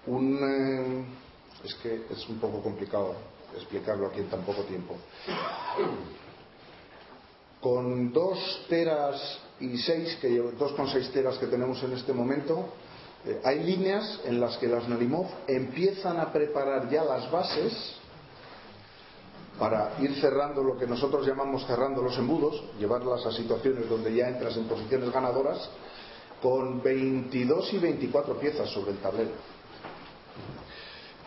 S6: un. eh, es que es un poco complicado explicarlo aquí en tan poco tiempo. Con dos teras y seis, que llevo- dos con seis teras que tenemos en este momento, eh, hay líneas en las que las Nalimov empiezan a preparar ya las bases para ir cerrando lo que nosotros llamamos cerrando los embudos, llevarlas a situaciones donde ya entras en posiciones ganadoras, con 22 y 24 piezas sobre el tablero.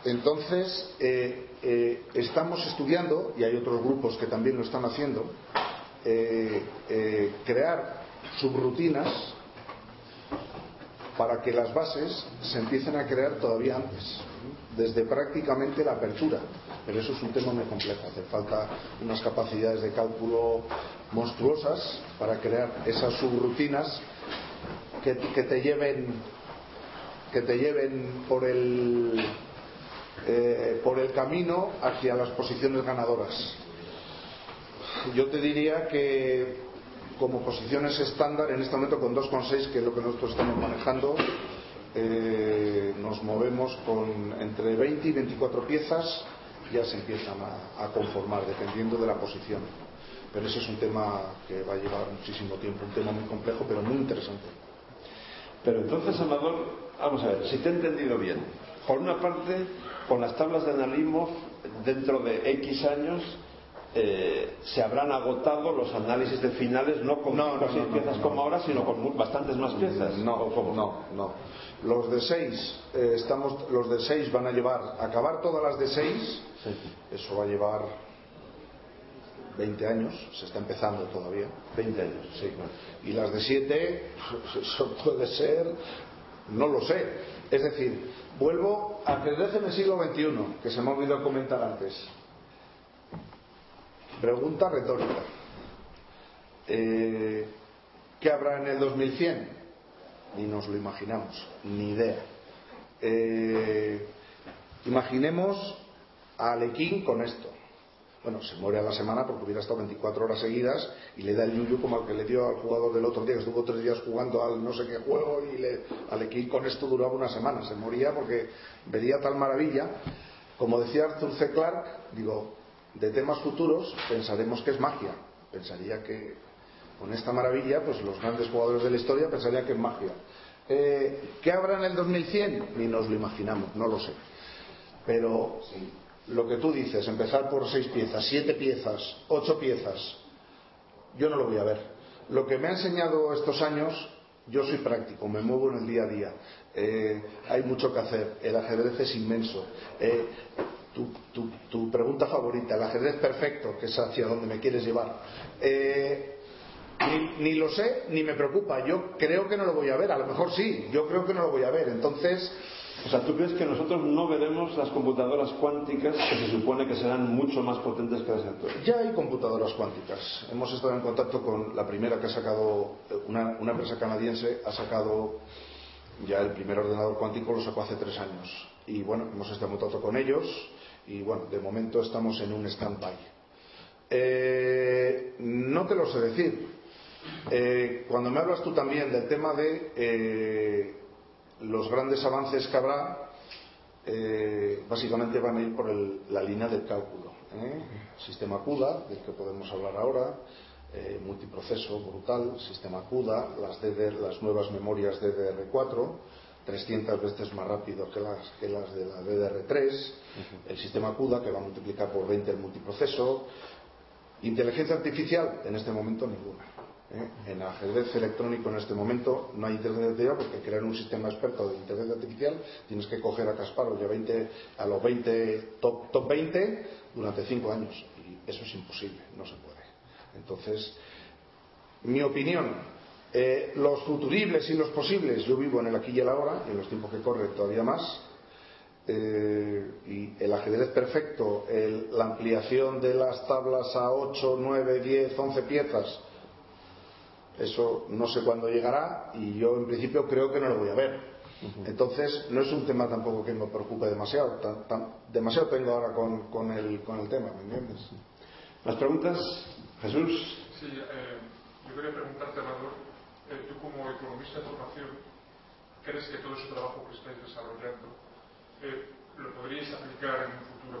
S6: Entonces, eh, eh, estamos estudiando, y hay otros grupos que también lo están haciendo, crear subrutinas para que las bases se empiecen a crear todavía antes, desde prácticamente la apertura. Pero eso es un tema muy complejo, hace falta unas capacidades de cálculo monstruosas para crear esas subrutinas que, te lleven que te lleven por el eh, por el camino hacia las posiciones ganadoras. Yo te diría que como posiciones estándar en este momento con 2,6 que es lo que nosotros estamos manejando eh, nos movemos con entre 20 y 24 piezas ya se empiezan a, a conformar dependiendo de la posición. Pero ese es un tema que va a llevar muchísimo tiempo un tema muy complejo pero muy interesante.
S7: Pero entonces, Amador, vamos a ver, si te he entendido bien, por una parte, con las tablas de Analimov, dentro de X años, eh, se habrán agotado los análisis de finales, no con
S6: No,
S7: seis piezas como ahora, sino con bastantes más piezas.
S6: No, no, no. Los de 6 estamos, los de 6 van a llevar, acabar todas las de 6,
S7: Sí.
S6: eso va a llevar 20 años, se está empezando todavía.
S7: 20 años.
S6: Sí, y las de 7, eso puede ser, no lo sé. Es decir, vuelvo a ajedrez en el siglo XXI, que se me ha olvidado comentar antes. Pregunta retórica. Eh, ¿Qué habrá en el 2100? Ni nos lo imaginamos, ni idea. Eh, imaginemos a Alequín con esto. Bueno, se muere a la semana porque hubiera estado 24 horas seguidas y le da el yuyu como al que le dio al jugador del otro día, que estuvo tres días jugando al no sé qué juego y le, Alequín con esto duraba una semana. Se moría porque vería tal maravilla. Como decía Arthur C. Clarke, digo, de temas futuros pensaremos que es magia. Pensaría que con esta maravilla, pues los grandes jugadores de la historia pensarían que es magia. Eh, ¿Qué habrá en el 2100? Ni nos lo imaginamos, no lo sé. Pero lo que tú dices, empezar por seis piezas, siete piezas, ocho piezas, yo no lo voy a ver. Lo que me ha enseñado estos años, yo soy práctico, me muevo en el día a día. Eh, hay mucho que hacer, el ajedrez es inmenso. Eh, tu, tu- tu pregunta favorita, el ajedrez perfecto, que es hacia donde me quieres llevar. Eh, ni, ni lo sé, ni me preocupa. Yo creo que no lo voy a ver. A lo mejor sí, yo creo que no lo voy a ver. Entonces,
S7: O sea, ¿tú crees que nosotros no veremos las computadoras cuánticas que se supone que serán mucho más potentes que las actuales?
S6: Ya hay computadoras cuánticas. Hemos estado en contacto con la primera que ha sacado, eh, una, una empresa canadiense ha sacado ya el primer ordenador cuántico, lo sacó hace tres años. Y bueno, hemos estado en contacto con ellos y bueno, de momento estamos en un stand-by. Eh, no te lo sé decir. Eh, cuando me hablas tú también del tema de eh, los grandes avances que habrá, básicamente van a ir por el- la línea del cálculo. Sistema CUDA, del que podemos hablar ahora, multiproceso brutal, sistema CUDA, las, DDR, las nuevas memorias DDR4, 300 veces más rápido que las, que las de la DDR3, el sistema CUDA que va a multiplicar por 20 el multiproceso, inteligencia artificial, en este momento ninguna. ¿eh? En ajedrez electrónico en este momento no hay inteligencia artificial porque crear un sistema experto de inteligencia artificial tienes que coger a Kasparov y a, 20, a los 20 top, top 20 durante 5 años y eso es imposible, no se puede. Entonces, mi opinión, eh, los futuribles y los posibles, yo vivo en el aquí y el ahora, y en los tiempos que corren todavía más, eh, y el ajedrez perfecto, el- la ampliación de las tablas a 8, 9, 10, 11 piezas, eso no sé cuándo llegará y yo en principio creo que no lo voy a ver. Entonces no es un tema tampoco que me preocupe demasiado, tan- tan- demasiado tengo ahora con, con el, con el tema, ¿me entiendes?
S7: ¿Más preguntas? Jesús.
S9: Sí, eh, yo quería preguntarte, Amador, eh, tú como economista de formación, ¿crees que todo ese trabajo que estáis desarrollando eh, lo podríais aplicar en un futuro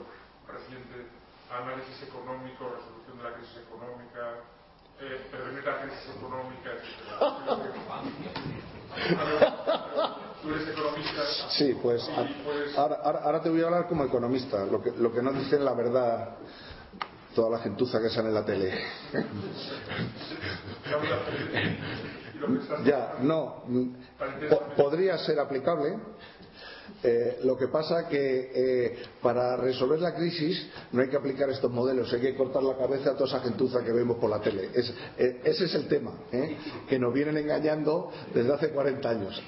S9: reciente a análisis económico, resolución de la crisis económica, eh, prevenir la crisis económica, etcétera? Tú eres economista.
S6: Sí, pues
S9: y puedes-
S6: ahora, ahora- ahora te voy a hablar como economista, lo que, lo que no dicen la verdad toda la gentuza que sale en la tele. Ya, no, mm, po- podría ser aplicable, Eh, lo que pasa que eh, para resolver la crisis no hay que aplicar estos modelos, hay que cortar la cabeza a toda esa gentuza que vemos por la tele. Eh, ese es el tema, que nos vienen engañando desde hace 40 años.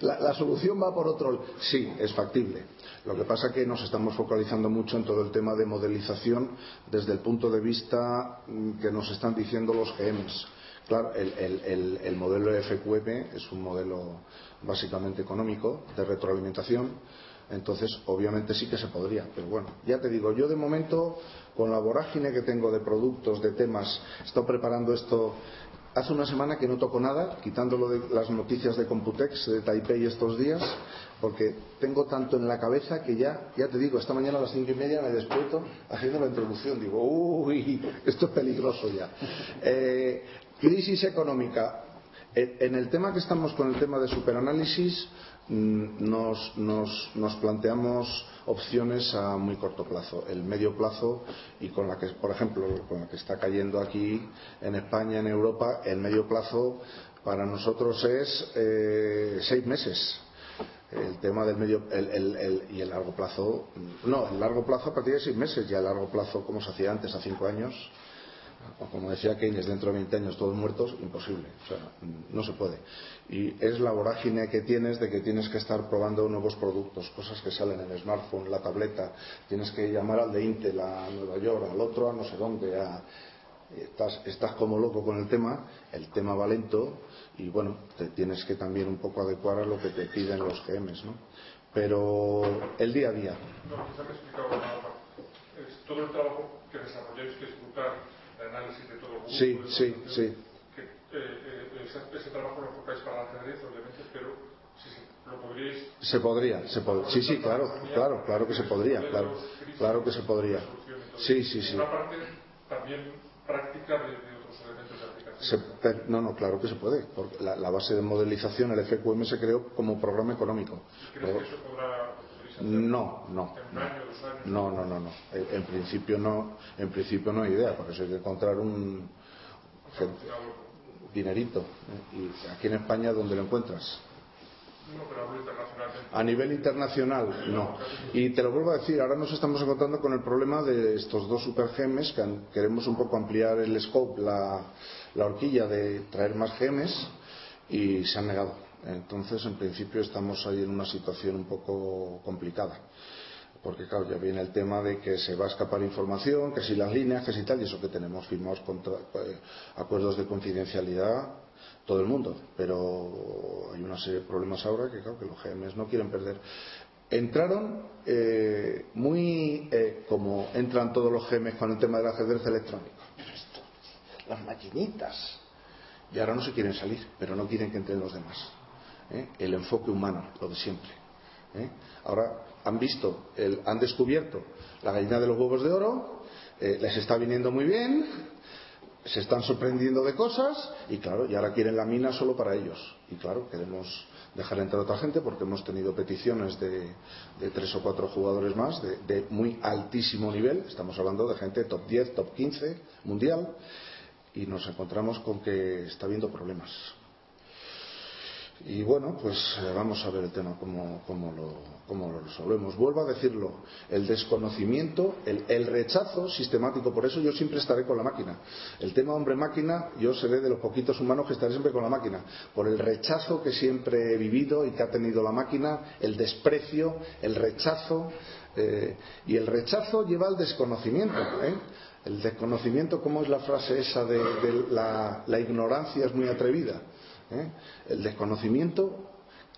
S6: La, la solución va por otro. Sí, es factible. Lo que pasa que nos estamos focalizando mucho en todo el tema de modelización desde el punto de vista mm, que nos están diciendo los GMs. Claro, el, el- el- el modelo FQM es un modelo básicamente económico de retroalimentación, entonces obviamente sí que se podría, pero bueno, ya te digo, yo de momento con la vorágine que tengo de productos, de temas, estado preparando esto. Hace una semana que no toco nada, quitándolo de las noticias de Computex, de Taipei estos días, porque tengo tanto en la cabeza que ya, ya te digo, esta mañana a las cinco y media me despierto haciendo la introducción, digo, uy, esto es peligroso ya. crisis económica. En en el tema que estamos con el tema de superanálisis, mm, nos, nos- nos planteamos opciones a muy corto plazo, el medio plazo y con la que, por ejemplo, con la que está cayendo aquí en España, en Europa, el medio plazo para nosotros es eh, seis meses. El tema del medio el- y el largo plazo, no, el largo plazo a partir de seis meses, ya el largo plazo como se hacía antes a cinco años, o como decía Keynes, dentro de 20 años todos muertos, imposible. O sea, no se puede. Y es la vorágine que tienes de que tienes que estar probando nuevos productos, cosas que salen en el smartphone, la tableta, tienes que llamar al de Intel, a Nueva York, al otro, a no sé dónde. Estás, estás como loco con el tema, el tema va lento y bueno, te tienes que también un poco adecuar a lo que te piden los GMs, ¿no? Pero el día a día,
S9: No, quizá me he explicado nada. Es todo el trabajo que desarrolláis, que es análisis de todo el grupo.
S6: Sí, sí, sí.
S9: Que, eh, eh, ese, ese trabajo lo enfocáis para el ajedrez, obviamente, pero si se- lo podríais
S6: Se podría, se pod- sí, sí, claro, claro, claro que se podría, claro, claro que se podría. Sí, sí, sí.
S9: Una parte también práctica de, de otros elementos de aplicación.
S6: Se- no, no, claro que se puede. Porque la, la base de modelización, el FQM, se creó como programa económico.
S9: ¿Crees que eso podrá, podréis hacer
S6: No, no, no. No, no, no. En, principio no, en principio no hay idea, porque eso hay que encontrar un dinerito. ¿eh? Y aquí en España, ¿dónde lo encuentras? A nivel internacional, no. Y te lo vuelvo a decir, ahora nos estamos encontrando con el problema de estos dos super gemes, que queremos un poco ampliar el scope, la, la horquilla de traer más gemes, y se han negado. Entonces, en principio, estamos ahí en una situación un poco complicada. Porque, claro, ya viene el tema de que se va a escapar información, que si las líneas, que si tal, y eso que tenemos firmados contra- eh, acuerdos de confidencialidad, todo el mundo. Pero hay una serie de problemas ahora que, claro, que los GMs no quieren perder. Entraron eh, muy eh, como entran todos los GMs con el tema del ajedrez electrónico. Esto, las maquinitas. Y ahora no se quieren salir, pero no quieren que entren los demás. ¿Eh? El enfoque humano, lo de siempre. ¿eh? Ahora han visto, han descubierto la gallina de los huevos de oro, eh, les está viniendo muy bien, se están sorprendiendo de cosas y claro, y ahora quieren la mina solo para ellos. Y claro, queremos dejar entrar a otra gente porque hemos tenido peticiones de, de tres o cuatro jugadores más de, de muy altísimo nivel, estamos hablando de gente top 10, top 15 mundial, y nos encontramos con que está habiendo problemas. Y bueno, pues eh, vamos a ver el tema, cómo, cómo lo, cómo lo resolvemos. Vuelvo a decirlo, el desconocimiento, el, rechazo sistemático, por eso yo siempre estaré con la máquina. El tema hombre-máquina, yo seré de los poquitos humanos que estaré siempre con la máquina, por el rechazo que siempre he vivido y que ha tenido la máquina, el desprecio, el rechazo, eh, y el rechazo lleva al desconocimiento. ¿eh? El desconocimiento, ¿cómo es la frase esa de, la ignorancia es muy atrevida? ¿Eh? El desconocimiento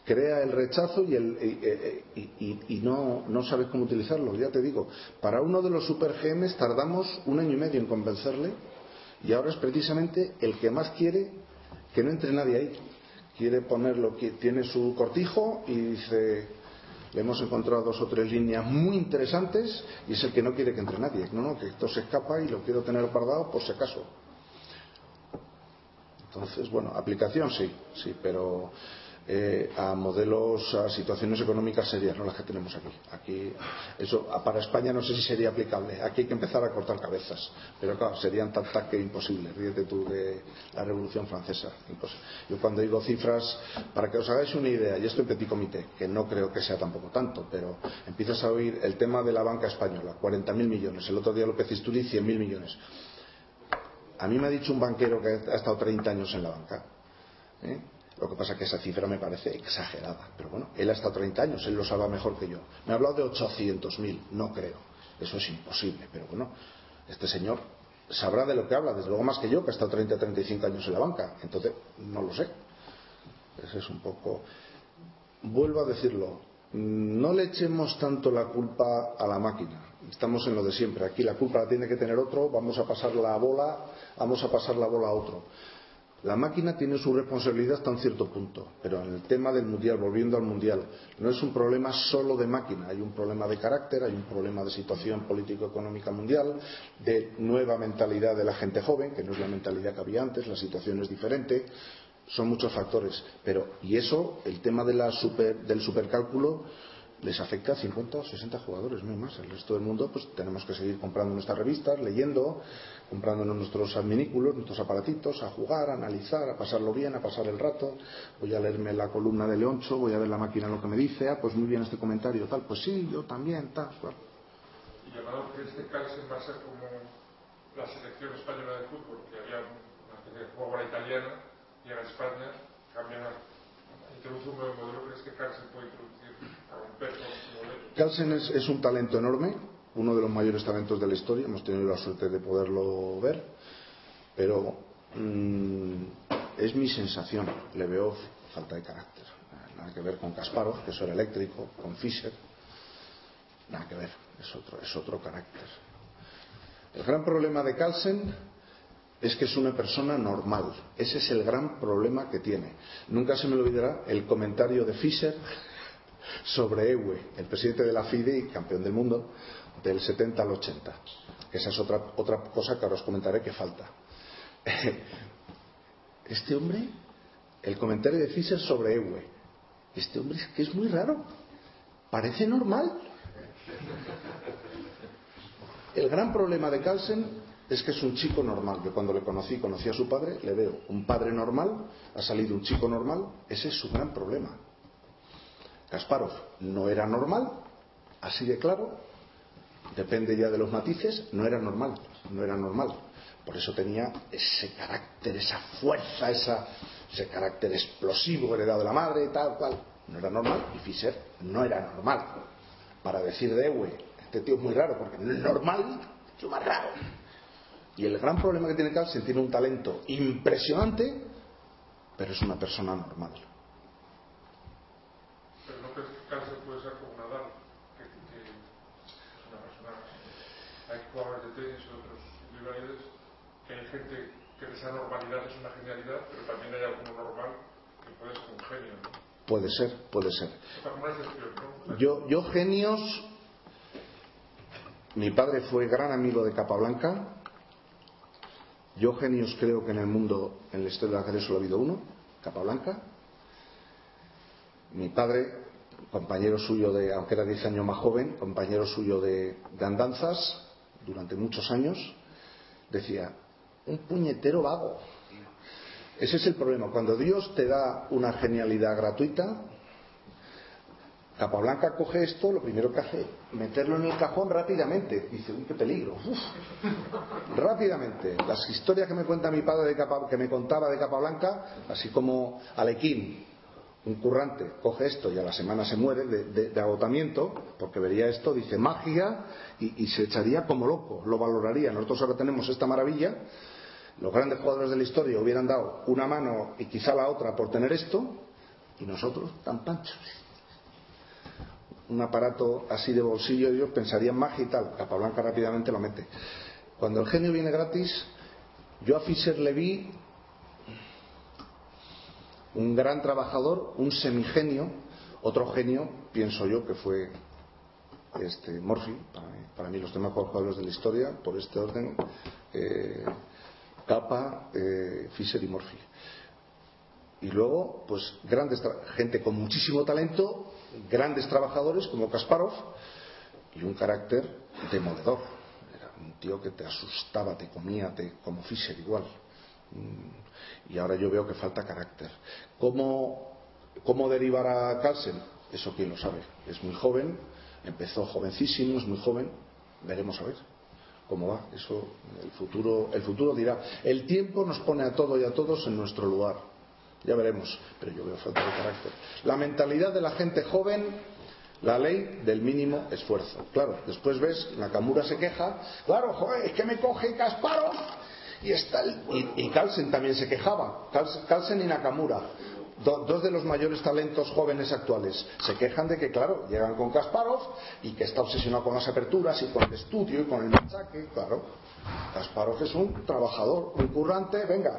S6: crea el rechazo y, el, y, y- y- y no, sabes cómo utilizarlo. Ya te digo, para uno de los super GMs tardamos un año y medio en convencerle y ahora es precisamente el que más quiere que no entre nadie ahí. Quiere ponerlo, tiene su cortijo y dice, le hemos encontrado dos o tres líneas muy interesantes y es el que no quiere que entre nadie. No, no, que esto se escapa y lo quiero tener guardado por si acaso. Entonces, bueno, aplicación sí, sí, pero eh, a modelos, a situaciones económicas serias, no las que tenemos aquí. Aquí, eso para España no sé si sería aplicable. Aquí hay que empezar a cortar cabezas, pero claro, serían tan que imposibles. Ríete tú de la Revolución Francesa. Yo cuando digo cifras, para que os hagáis una idea, y esto en petit comité, que no creo que sea tampoco tanto, pero empiezas a oír el tema de la banca española, 40.000 millones. El otro día López Isturiz, 100.000 millones. A mí me ha dicho un banquero que ha estado 30 años en la banca. ¿eh? Lo que pasa es que esa cifra me parece exagerada. Pero bueno, él ha estado 30 años, él lo sabe mejor que yo. Me ha hablado de 800.000, no creo. Eso es imposible. Pero bueno, este señor sabrá de lo que habla, desde luego más que yo, que ha estado 30 35 años en la banca. Entonces, no lo sé. Ese es un poco. Vuelvo a decirlo, no le echemos tanto la culpa a la máquina. Estamos en lo de siempre. Aquí la culpa la tiene que tener otro, vamos a pasar la bola, vamos a pasar la bola a otro. La máquina tiene su responsabilidad hasta un cierto punto, pero en el tema del mundial, volviendo al mundial, no es un problema solo de máquina, hay un problema de carácter, hay un problema de situación político-económica mundial, de nueva mentalidad de la gente joven, que no es la mentalidad que había antes, la situación es diferente, son muchos factores, pero y eso, el tema de la super, del supercálculo les afecta a 50 o 60 jugadores, no más. El resto del mundo, pues tenemos que seguir comprando nuestras revistas, leyendo, comprándonos nuestros adminículos, nuestros aparatitos, a jugar, a analizar, a pasarlo bien, a pasar el rato. Voy a leerme la columna de Leoncho, voy a ver la máquina lo que me dice, ah, pues muy bien este comentario, tal, pues sí, yo también, tal,
S9: cual. Y llamado que este Carlsen va a ser como la selección española de fútbol, que había una jugadora italiana, llega a España, cambia, introduce un nuevo modelo, ¿crees que Carlsen puede introducir
S6: Carlsen es, un talento enorme, uno de los mayores talentos de la historia, hemos tenido la suerte de poderlo ver, pero mm, es mi sensación, le veo falta de carácter. Nada que ver con Kasparov, que eso era eléctrico, con Fischer, nada que ver, es otro, es otro carácter. El gran problema de Carlsen es que es una persona normal. Ese es el gran problema que tiene. Nunca se me olvidará el comentario de Fischer sobre Ewe, el presidente de la FIDE y campeón del mundo del 70 al 80. Esa es otra, otra cosa que ahora os comentaré que falta. Este hombre, el comentario de Fischer sobre Ewe, este hombre es que es muy raro, parece normal. El gran problema de Carlsen es que es un chico normal. Yo cuando le conocí, conocí a su padre, le veo un padre normal, ha salido un chico normal, ese es su gran problema. Kasparov no era normal, así de claro, depende ya de los matices, no era normal, no era normal. Por eso tenía ese carácter, esa fuerza, ese carácter explosivo heredado de la madre, tal cual. No era normal y Fischer no era normal. Para decir de Ewe, este tío es muy raro porque no es normal, es más raro. Y el gran problema que tiene Carlsen tiene un talento impresionante, pero es una persona normal.
S9: cáncer puede ser como Nadal, que, que es una persona. Hay jugadores de tenis y otros rivales que hay gente que esa normalidad es una genialidad, pero también hay alguno normal que puede ser un genio. ¿no?
S6: Puede ser, puede ser.
S9: ¿no?
S6: Yo, yo genios. Mi padre fue gran amigo de Capablanca. Yo genios creo que en el mundo, en la historia de la solo ha habido uno, Capablanca. Mi padre compañero suyo de, aunque era 10 años más joven, compañero suyo de, andanzas durante muchos años, decía, un puñetero vago. Ese es el problema. Cuando Dios te da una genialidad gratuita, Capablanca coge esto, lo primero que hace, meterlo en el cajón rápidamente. Dice, uy, qué peligro. rápidamente. Las historias que me cuenta mi padre de que me contaba de Capablanca, así como Alequín, un currante coge esto y a la semana se muere de, agotamiento, porque vería esto, dice magia, y, se echaría como loco, lo valoraría. Nosotros ahora tenemos esta maravilla, los grandes jugadores de la historia hubieran dado una mano y quizá la otra por tener esto, y nosotros tan panchos. Un aparato así de bolsillo, ellos pensarían magia y tal, Capablanca rápidamente lo mete. Cuando el genio viene gratis, yo a Fischer le vi un gran trabajador, un semigenio, otro genio, pienso yo, que fue este, Morphy, para mí, los demás jugadores de la historia, por este orden, eh, Capa, eh, Fischer y Morphy. Y luego, pues, grandes gente con muchísimo talento, grandes trabajadores como Kasparov y un carácter demoledor. Era un tío que te asustaba, te comía, te, como Fischer igual. Mm, Y ahora yo veo que falta carácter. ¿Cómo, cómo derivar a Carlsen? Eso quién lo sabe. Es muy joven, empezó jovencísimo, es muy joven. Veremos a ver cómo va. Eso el futuro, el futuro dirá. El tiempo nos pone a todo y a todos en nuestro lugar. Ya veremos, pero yo veo falta de carácter. La mentalidad de la gente joven, la ley del mínimo esfuerzo. Claro, después ves, Nakamura se queja, claro, joder, es que me coge Kasparov y está el... Y, y Carlsen también se quejaba, Carlsen, y Nakamura. Do- dos de los mayores talentos jóvenes actuales se quejan de que, claro, llegan con Kasparov y que está obsesionado con las aperturas y con el estudio y con el machaque, claro. Kasparov es un trabajador, un currante, venga,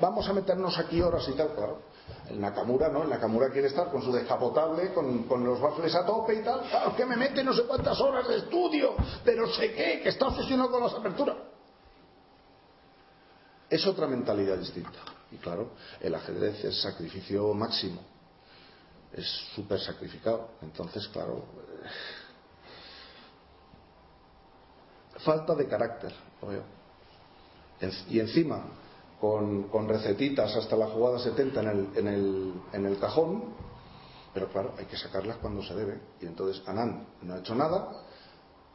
S6: vamos a meternos aquí horas y tal, claro. El Nakamura no, el Nakamura quiere estar con su descapotable, con, con los baffles a tope y tal. Claro, que me mete no sé cuántas horas de estudio, pero sé qué, que está obsesionado con las aperturas. Es otra mentalidad distinta. Y claro, el ajedrez es sacrificio máximo. Es súper sacrificado. Entonces, claro, eh, falta de carácter. En- Y encima, con, con recetitas hasta la jugada 70 en el, en, el, en el cajón, pero claro, hay que sacarlas cuando se debe. Y entonces Anand no ha hecho nada,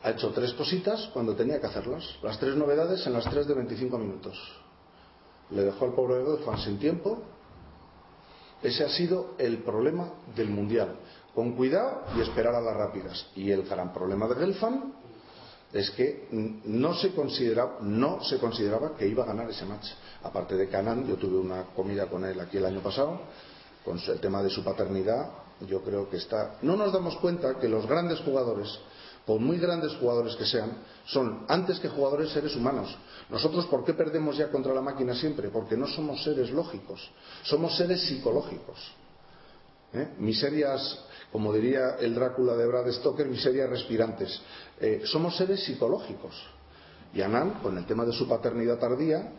S6: ha hecho tres cositas cuando tenía que hacerlas. Las tres novedades en las tres de 25 minutos. Le dejó al pobre Gelfand sin tiempo. Ese ha sido el problema del Mundial. Con cuidado y esperar a las rápidas. Y el gran problema de Gelfand es que no se, consideraba, no se consideraba que iba a ganar ese match. Aparte de que Anand, yo tuve una comida con él aquí el año pasado, con el tema de su paternidad, yo creo que está... No nos damos cuenta que los grandes jugadores, por muy grandes jugadores que sean, son antes que jugadores seres humanos. Nosotros, ¿por qué perdemos ya contra la máquina siempre? Porque no somos seres lógicos, somos seres psicológicos. ¿eh? miserias, como diría el Drácula de Brad Stoker, miserias respirantes. Eh, somos seres psicológicos. Y Anand, con el tema de su paternidad tardía,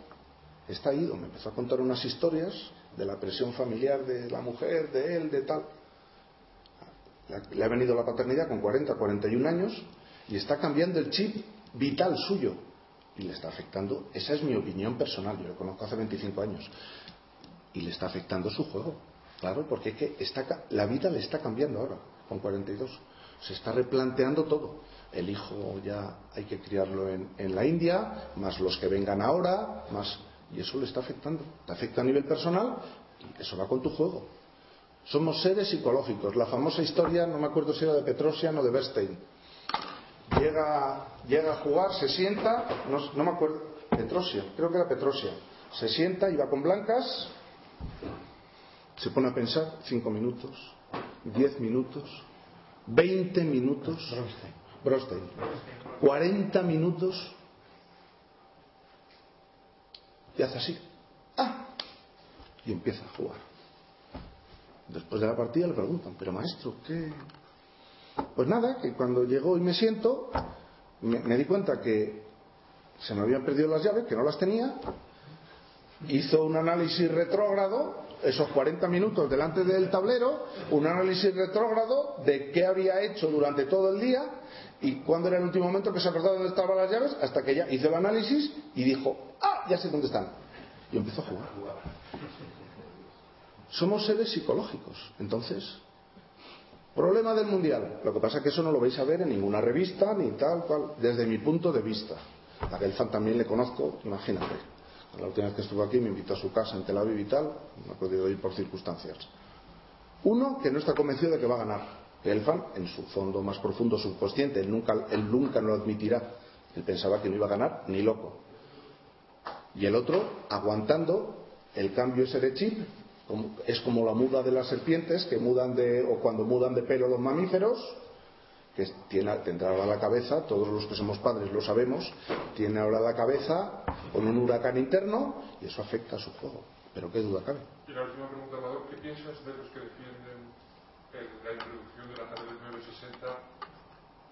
S6: está ido. Me empezó a contar unas historias de la presión familiar de la mujer, de él, de tal. Le ha venido la paternidad con 40, 41 años y está cambiando el chip vital suyo. Y le está afectando, esa es mi opinión personal, yo lo conozco hace 25 años, y le está afectando su juego. Claro, porque es que está, la vida le está cambiando ahora, con 42. Se está replanteando todo. El hijo ya hay que criarlo en, en la India, más los que vengan ahora, más. Y eso le está afectando. Te afecta a nivel personal y eso va con tu juego. Somos seres psicológicos. La famosa historia, no me acuerdo si era de Petrosian o de Bernstein. Llega, llega a jugar, se sienta, no, no me acuerdo, Petrosian, creo que era Petrosian. Se sienta y va con blancas, se pone a pensar 5 minutos, 10 minutos, 20 minutos, Brostein, 40 minutos y hace así, ¡ah! y empieza a jugar. Después de la partida le preguntan, pero maestro, ¿qué? Pues nada, que cuando llegó y me siento, me, di cuenta que se me habían perdido las llaves, que no las tenía, hizo un análisis retrógrado, esos 40 minutos delante del tablero, un análisis retrógrado de qué había hecho durante todo el día y cuándo era el último momento que se acordaba dónde estaban las llaves, hasta que ya hizo el análisis y dijo, ah, ya sé dónde están. Y empezó a jugar. Somos seres psicológicos, entonces. Problema del mundial. Lo que pasa es que eso no lo vais a ver en ninguna revista ni tal cual, desde mi punto de vista. A Gelfand también le conozco, imagínate. La última vez que estuvo aquí me invitó a su casa en Tel Aviv y tal, no he podido ir por circunstancias. Uno que no está convencido de que va a ganar. Gelfand, en su fondo más profundo subconsciente, él nunca, él nunca lo admitirá. Él pensaba que no iba a ganar ni loco. Y el otro aguantando el cambio ese de chip, es como la muda de las serpientes que mudan de, o cuando mudan de pelo los mamíferos, que tiene, tendrá ahora la cabeza, todos los que somos padres lo sabemos, tiene ahora la cabeza con un huracán interno y eso afecta a su juego. Pero qué duda cabe.
S9: Y la última pregunta, Amador, ¿qué piensas de los que defienden la introducción del ajedrez 960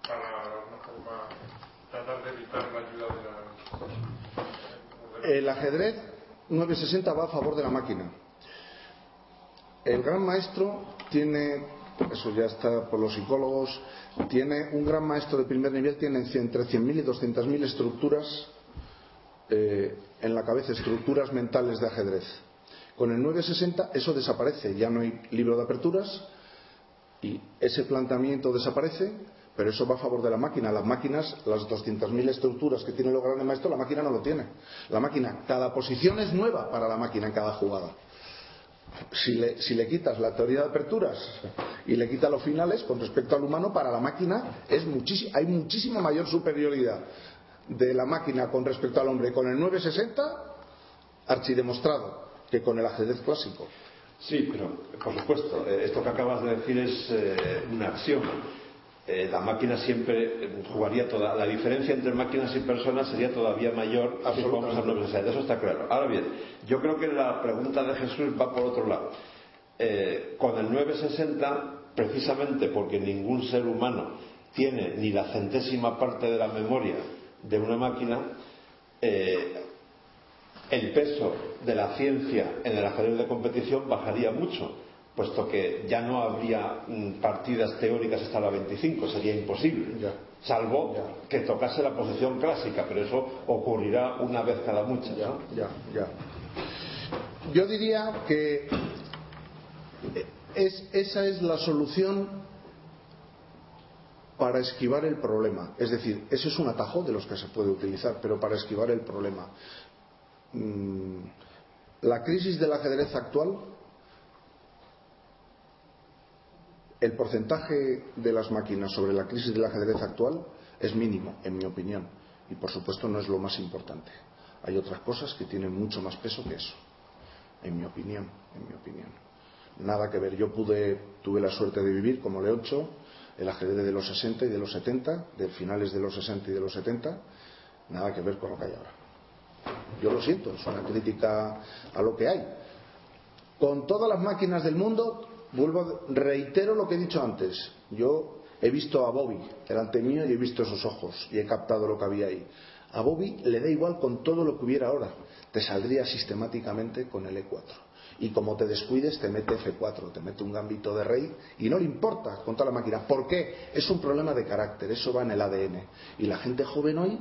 S9: para de alguna forma tratar de evitar la ayuda de la...
S6: El ajedrez 960 va a favor de la máquina. El gran maestro tiene, eso ya está por los psicólogos, tiene un gran maestro de primer nivel, tiene entre 100.000 y 200.000 estructuras eh, en la cabeza, estructuras mentales de ajedrez. Con el 960 eso desaparece, ya no hay libro de aperturas y ese planteamiento desaparece, pero eso va a favor de la máquina. Las máquinas, las 200.000 estructuras que tiene el grandes maestro, la máquina no lo tiene. La máquina, cada posición es nueva para la máquina en cada jugada. Si le, si le, quitas la teoría de aperturas y le quitas los finales, con respecto al humano, para la máquina es hay muchísima mayor superioridad de la máquina con respecto al hombre con el 960, archidemostrado, que con el ajedrez clásico.
S5: Sí, pero por supuesto, eh, esto que acabas de decir es eh, una acción. Eh, la máquina siempre jugaría toda. La diferencia entre máquinas y personas sería todavía mayor si jugamos al 960. Eso está claro. Ahora bien, yo creo que la pregunta de Jesús va por otro lado. con el 960, precisamente porque ningún ser humano tiene ni la centésima parte de la memoria de una máquina, eh, el peso de la ciencia en el ajedrez de competición bajaría mucho, puesto que ya no habría mm, partidas teóricas hasta la 25, sería imposible, salvo que tocase la posición clásica, pero eso ocurrirá una vez cada muchas.
S6: Ya. Yo diría que es, esa es la solución para esquivar el problema. Es decir, ese es un atajo de los que se puede utilizar, pero para esquivar el problema. Mm, la crisis del ajedrez actual, el porcentaje de las máquinas sobre la crisis del ajedrez actual es mínimo, en mi opinión, y por supuesto no es lo más importante. Hay otras cosas que tienen mucho más peso que eso, en mi opinión, en mi opinión. Nada que ver. Yo pude, tuve la suerte de vivir como Leocho el ajedrez de los 60 y de los 70, de finales de los 60 y de los 70, nada que ver con lo que hay ahora. Yo lo siento, es una crítica a lo que hay. Con todas las máquinas del mundo, vuelvo, reitero lo que he dicho antes. Yo he visto a Bobby delante mío y he visto esos ojos y he captado lo que había ahí. A Bobby le da igual con todo lo que hubiera ahora. Te saldría sistemáticamente con el E4 y como te descuides te mete F4, te mete un gambito de rey y no le importa contra la máquina. ¿Por qué? Es un problema de carácter, eso va en el ADN. Y la gente joven hoy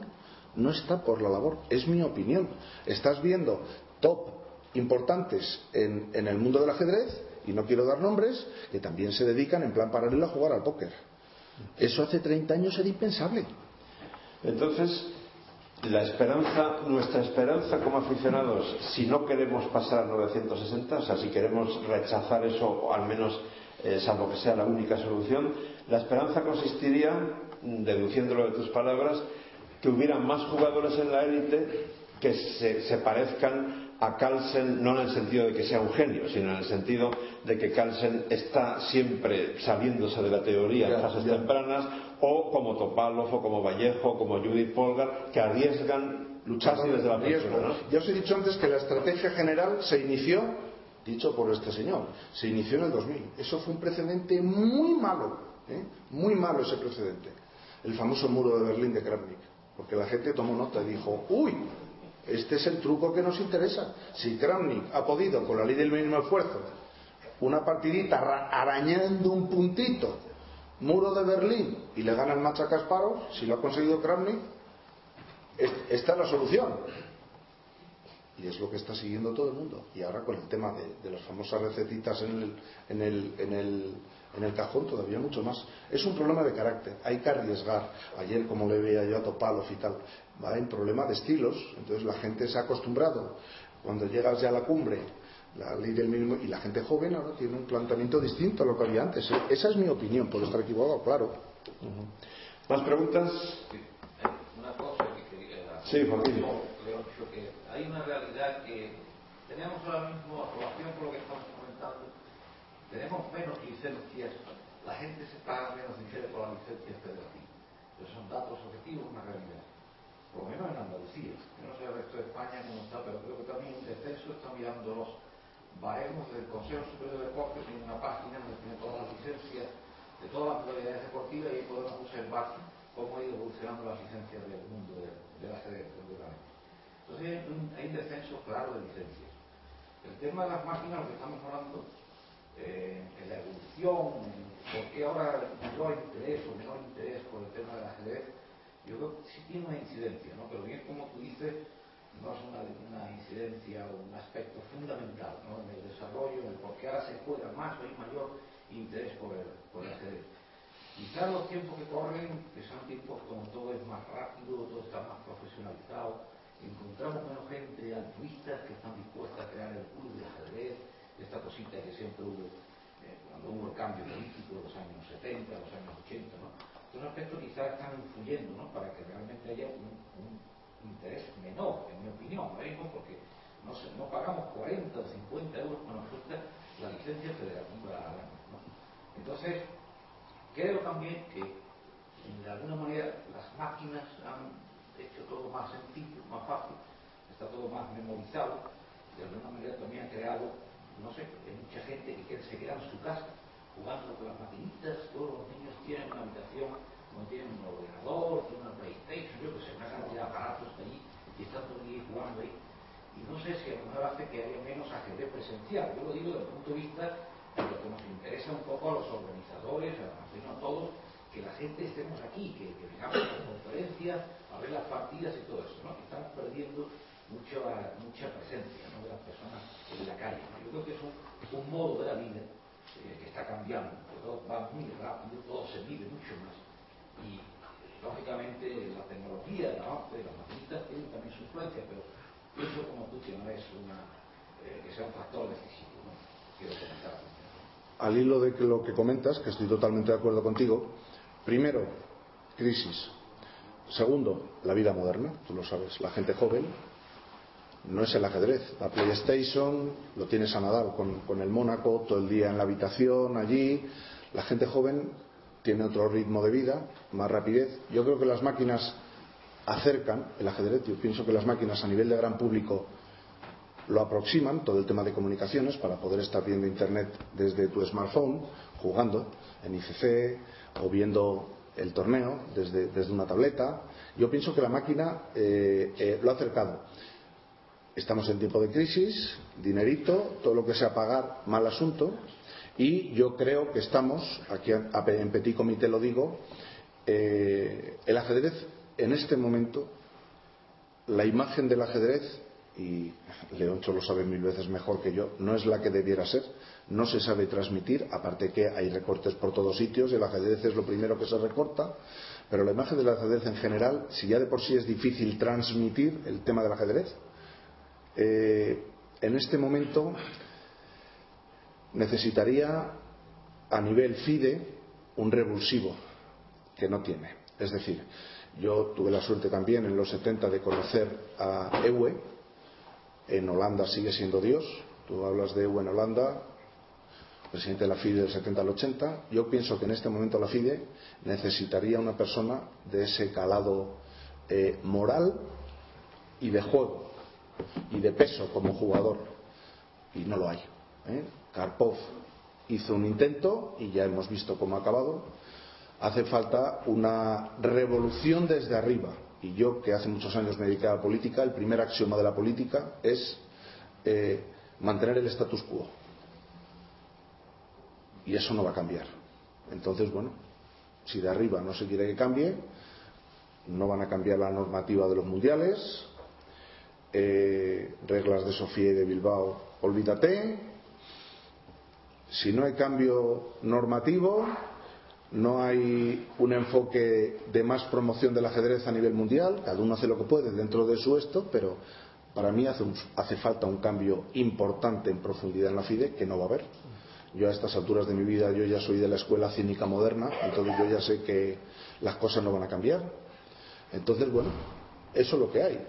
S6: no está por la labor, es mi opinión. Estás viendo top importantes en, en el mundo del ajedrez, y no quiero dar nombres, que también se dedican en plan paralelo a jugar al póker. Eso hace 30 años era impensable.
S5: Entonces, la esperanza, nuestra esperanza como aficionados, si no queremos pasar a 960, o sea, si queremos rechazar eso, o al menos, eh, salvo que sea la única solución, la esperanza consistiría, deduciéndolo de tus palabras, que hubiera más jugadores en la élite que se, parezcan a Carlsen, no en el sentido de que sea un genio, sino en el sentido de que Carlsen está siempre saliéndose de la teoría en fases tempranas, o como Topalov, o como Vallejo, como Judith Polgar, que arriesgan lucharse desde la riesgo.
S6: Ya os he dicho antes que la estrategia general se inició, dicho por este señor, se inició en el 2000. Eso fue un precedente muy malo, ¿eh? muy malo ese precedente. El famoso muro de Berlín de Kramnik. Porque la gente tomó nota y dijo, uy, este es el truco que nos interesa. Si Kramnik ha podido, con la ley del mínimo esfuerzo, una partidita arañando un puntito muro de Berlín y le gana el match a Kasparov, si lo ha conseguido Kramnik, esta es la solución. Y es lo que está siguiendo todo el mundo. Y ahora con el tema de, las famosas recetitas en el, en, el, en, el, en el cajón, todavía mucho más. Es un problema de carácter. Hay que arriesgar. Ayer, como le veía yo a Topalov y tal, va en problema de estilos. Entonces la gente se ha acostumbrado. Cuando llegas ya a la cumbre la ley del mínimo y la gente joven ahora tiene un planteamiento distinto a lo que había antes. ¿eh? Esa es mi opinión, puedo estar equivocado, claro.
S5: ¿Más preguntas?
S10: Una cosa que quería.
S5: Sí, Joaquín.
S10: que hay una realidad que tenemos ahora mismo, a relación con lo que estamos comentando, tenemos menos licencias, la gente se paga menos dinero por las licencias federativas. Esos son datos objetivos, una realidad. Por lo menos en Andalucía. Yo no sé el resto de España cómo está, pero creo que también un descenso está mirando los baremos del Consejo Superior de Deportes tiene una página donde tiene todas las licencias de todas las modalidades deportivas y ahí podemos observar cómo ha ido evolucionando las licencias del mundo de, la ajedrez. Entonces hay un, descenso claro de licencias. El tema de las máquinas, lo que estamos hablando, evolución, por qué ahora mayor interés o menor interés por el tema del ajedrez, yo creo que sí tiene una incidencia, ¿no? Pero bien como tú dices, no es una, incidencia o un aspecto fundamental ¿no? en el desarrollo, en el por qué ahora se juega más o hay mayor interés por el, por el ajedrez. Quizás los tiempos que corren, que son tiempos como todo es más rápido, todo está más profesionalizado, encontramos menos gente altruistas que están dispuestas a crear el club de ajedrez, esta cosita que siempre hubo eh, cuando hubo el cambio político de los años 70, los años 80, ¿no? Estos aspectos quizás están influyendo, ¿no? Para que realmente haya un, interés menor, en mi opinión, porque no, pagamos 40 o 50 euros cuando nos cuesta la licencia federativa al año, ¿no? Entonces, creo también que de alguna manera las máquinas han hecho todo más sencillo, más fácil, está todo más memorizado, de alguna manera también ha creado no sé, hay mucha gente que se queda en su casa jugando con las maquinitas, todos los niños tienen una habitación donde tienen un ordenador, tienen una PlayStation, yo que sé, una cantidad de aparatos allí y están todo el jugando ahí. Y no sé si a lo mejor hace que haya menos ajedrez presencial. Yo lo digo desde el punto de vista de lo que nos interesa un poco a los organizadores, a, a todos, que la gente estemos aquí, que, que vengamos a las conferencias, a ver las partidas y todo eso, ¿no? Que estamos perdiendo mucho, mucha presencia ¿no? de las personas en la calle. Yo creo que es un, un modo de la vida eh, que está cambiando, todo va muy rápido, todo se vive mucho más. Y lógicamente la tecnología, el avance de las maquinitas tiene también su influencia, pero eso como tú que no es una, eh, que sea un factor decisivo. ¿no? Quiero comentar.
S6: Al hilo de lo que comentas, que estoy totalmente de acuerdo contigo, primero, crisis. Segundo, la vida moderna, tú lo sabes, la gente joven no es el ajedrez. La PlayStation lo tienes a Nadal con, el Mónaco, todo el día en la habitación, allí. La gente joven tiene otro ritmo de vida, más rapidez. Yo creo que las máquinas acercan el ajedrez. Yo pienso que las máquinas a nivel de gran público lo aproximan, todo el tema de comunicaciones, para poder estar viendo Internet desde tu smartphone, jugando en ICC o viendo el torneo desde, desde una tableta. Yo pienso que la máquina eh, eh, lo ha acercado. Estamos en tiempo de crisis, dinerito, todo lo que sea pagar, mal asunto. Y yo creo que estamos, aquí en Petit Comité lo digo, eh, el ajedrez en este momento, la imagen del ajedrez, y Leoncho lo sabe mil veces mejor que yo, no es la que debiera ser, no se sabe transmitir, aparte que hay recortes por todos sitios, el ajedrez es lo primero que se recorta, pero la imagen del ajedrez en general, si ya de por sí es difícil transmitir el tema del ajedrez, eh, en este momento necesitaría a nivel FIDE un revulsivo que no tiene. Es decir, yo tuve la suerte también en los 70 de conocer a Ewe. En Holanda sigue siendo Dios. Tú hablas de Ewe en Holanda, presidente de la FIDE del 70 al 80. Yo pienso que en este momento la FIDE necesitaría una persona de ese calado eh, moral y de juego y de peso como jugador. Y no lo hay. ¿eh? Karpov hizo un intento y ya hemos visto cómo ha acabado. Hace falta una revolución desde arriba. Y yo, que hace muchos años me dediqué a la política, el primer axioma de la política es eh, mantener el status quo. Y eso no va a cambiar. Entonces, bueno, si de arriba no se quiere que cambie, no van a cambiar la normativa de los mundiales, eh, reglas de Sofía y de Bilbao, olvídate. Si no hay cambio normativo, no hay un enfoque de más promoción del ajedrez a nivel mundial, cada uno hace lo que puede dentro de su esto, pero para mí hace, un, hace falta un cambio importante en profundidad en la FIDE que no va a haber. Yo a estas alturas de mi vida, yo ya soy de la escuela cínica moderna, entonces yo ya sé que las cosas no van a cambiar. Entonces, bueno, eso es lo que hay.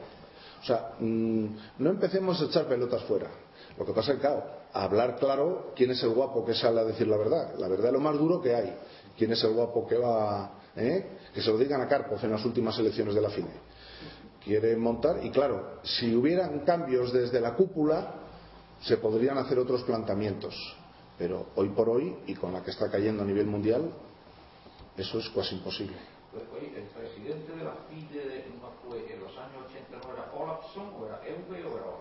S6: O sea, mmm, no empecemos a echar pelotas fuera. Lo que pasa es que, claro, hablar claro quién es el guapo que sale a decir la verdad. La verdad es lo más duro que hay. ¿Quién es el guapo que va, eh? que se lo digan a Karpov en las últimas elecciones de la FINE? Quiere montar, y claro, si hubieran cambios desde la cúpula, se podrían hacer otros planteamientos. Pero hoy por hoy, y con la que está cayendo a nivel mundial, eso es casi imposible.
S10: FIDE no fue en los años 80, ¿no era Olafson o era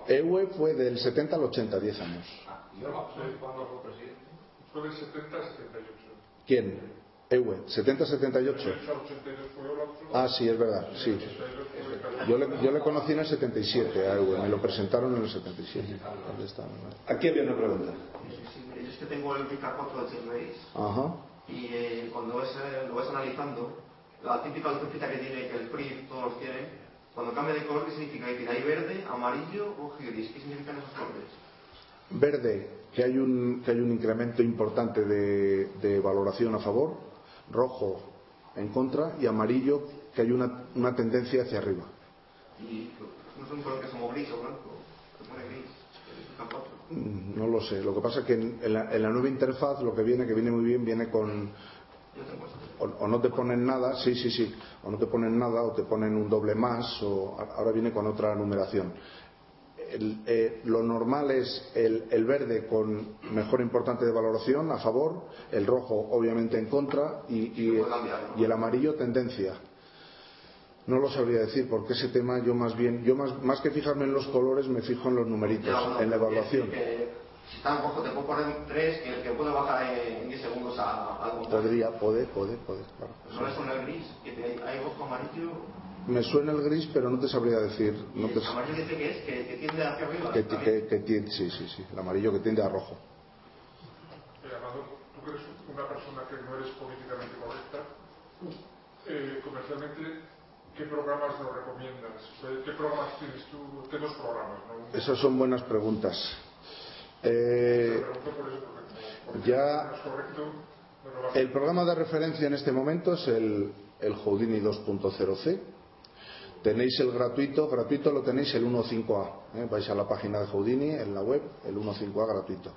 S10: Olafson?
S6: Ewe fue del 70 al 80, 10 años.
S10: Ah, ¿y Olafson cuándo fue presidente?
S9: Fue del 70 al 78.
S6: ¿Quién? 70-78.
S9: 82 fue Olafo.
S6: Ah, sí, es verdad, sí.
S9: 82 fue Carlos.
S6: Yo le, yo le conocí en el 77 a Ewe, me lo presentaron en el 77. ¿Dónde está?
S7: Aquí había una pregunta.
S11: Yo es que tengo el Rica 4 de
S6: Ajá.
S11: y eh, cuando ves, eh, lo ves analizando, la típica lucecita que tiene, que el PRI todos tienen, cuando cambia de color, ¿qué significa? Que hay verde, amarillo o gris. ¿Qué significan esos colores?
S6: Verde, que hay un, que hay un incremento importante de, de valoración a favor. Rojo, en contra. Y amarillo, que hay una, una tendencia hacia arriba.
S11: Y no es un color que es como gris o blanco, se pone gris, el Rica 4.
S6: Mm, No lo sé. Lo que pasa es que en, en la, en la nueva interfaz lo que viene, que viene muy bien, viene con. O, o no te ponen nada, sí, sí, sí. O no te ponen nada, o te ponen un doble más, o ahora viene con otra numeración. El- eh, lo normal es el, el verde con mejor importante de valoración a favor, el rojo obviamente en contra y, y- el amarillo tendencia. No lo sabría decir porque ese tema yo más bien, yo más, más que fijarme en los colores me fijo en los numeritos, en la evaluación.
S11: que Si está en rojo, te puedo poner un 3 que, que puede bajar en 10 segundos a, al contrario.
S6: Podría, poder, poder, poder, claro.
S11: No le suena el gris, que te- hay rojo, amarillo.
S6: Me suena el gris, pero no te sabría decir. No te,
S11: El amarillo dice que es, que, que tiende hacia arriba.
S6: que, que- que tiende, sí, sí, sí. El amarillo que tiende a rojo.
S9: Eh, Amador, tú que eres una persona que no eres políticamente correcta, eh, comercialmente, ¿qué programas nos recomiendas? ¿Qué programas tienes tú? ¿Qué dos programas? No?
S6: Esas son buenas preguntas.
S9: Te
S6: Eh,
S9: pregunto por eso, porque como
S6: ya- el programa de referencia en este momento es el, el Houdini 2.0C. Tenéis el gratuito, gratuito lo tenéis el 1.5A. ¿eh? Vais a la página de Houdini en la web, el 1.5A gratuito.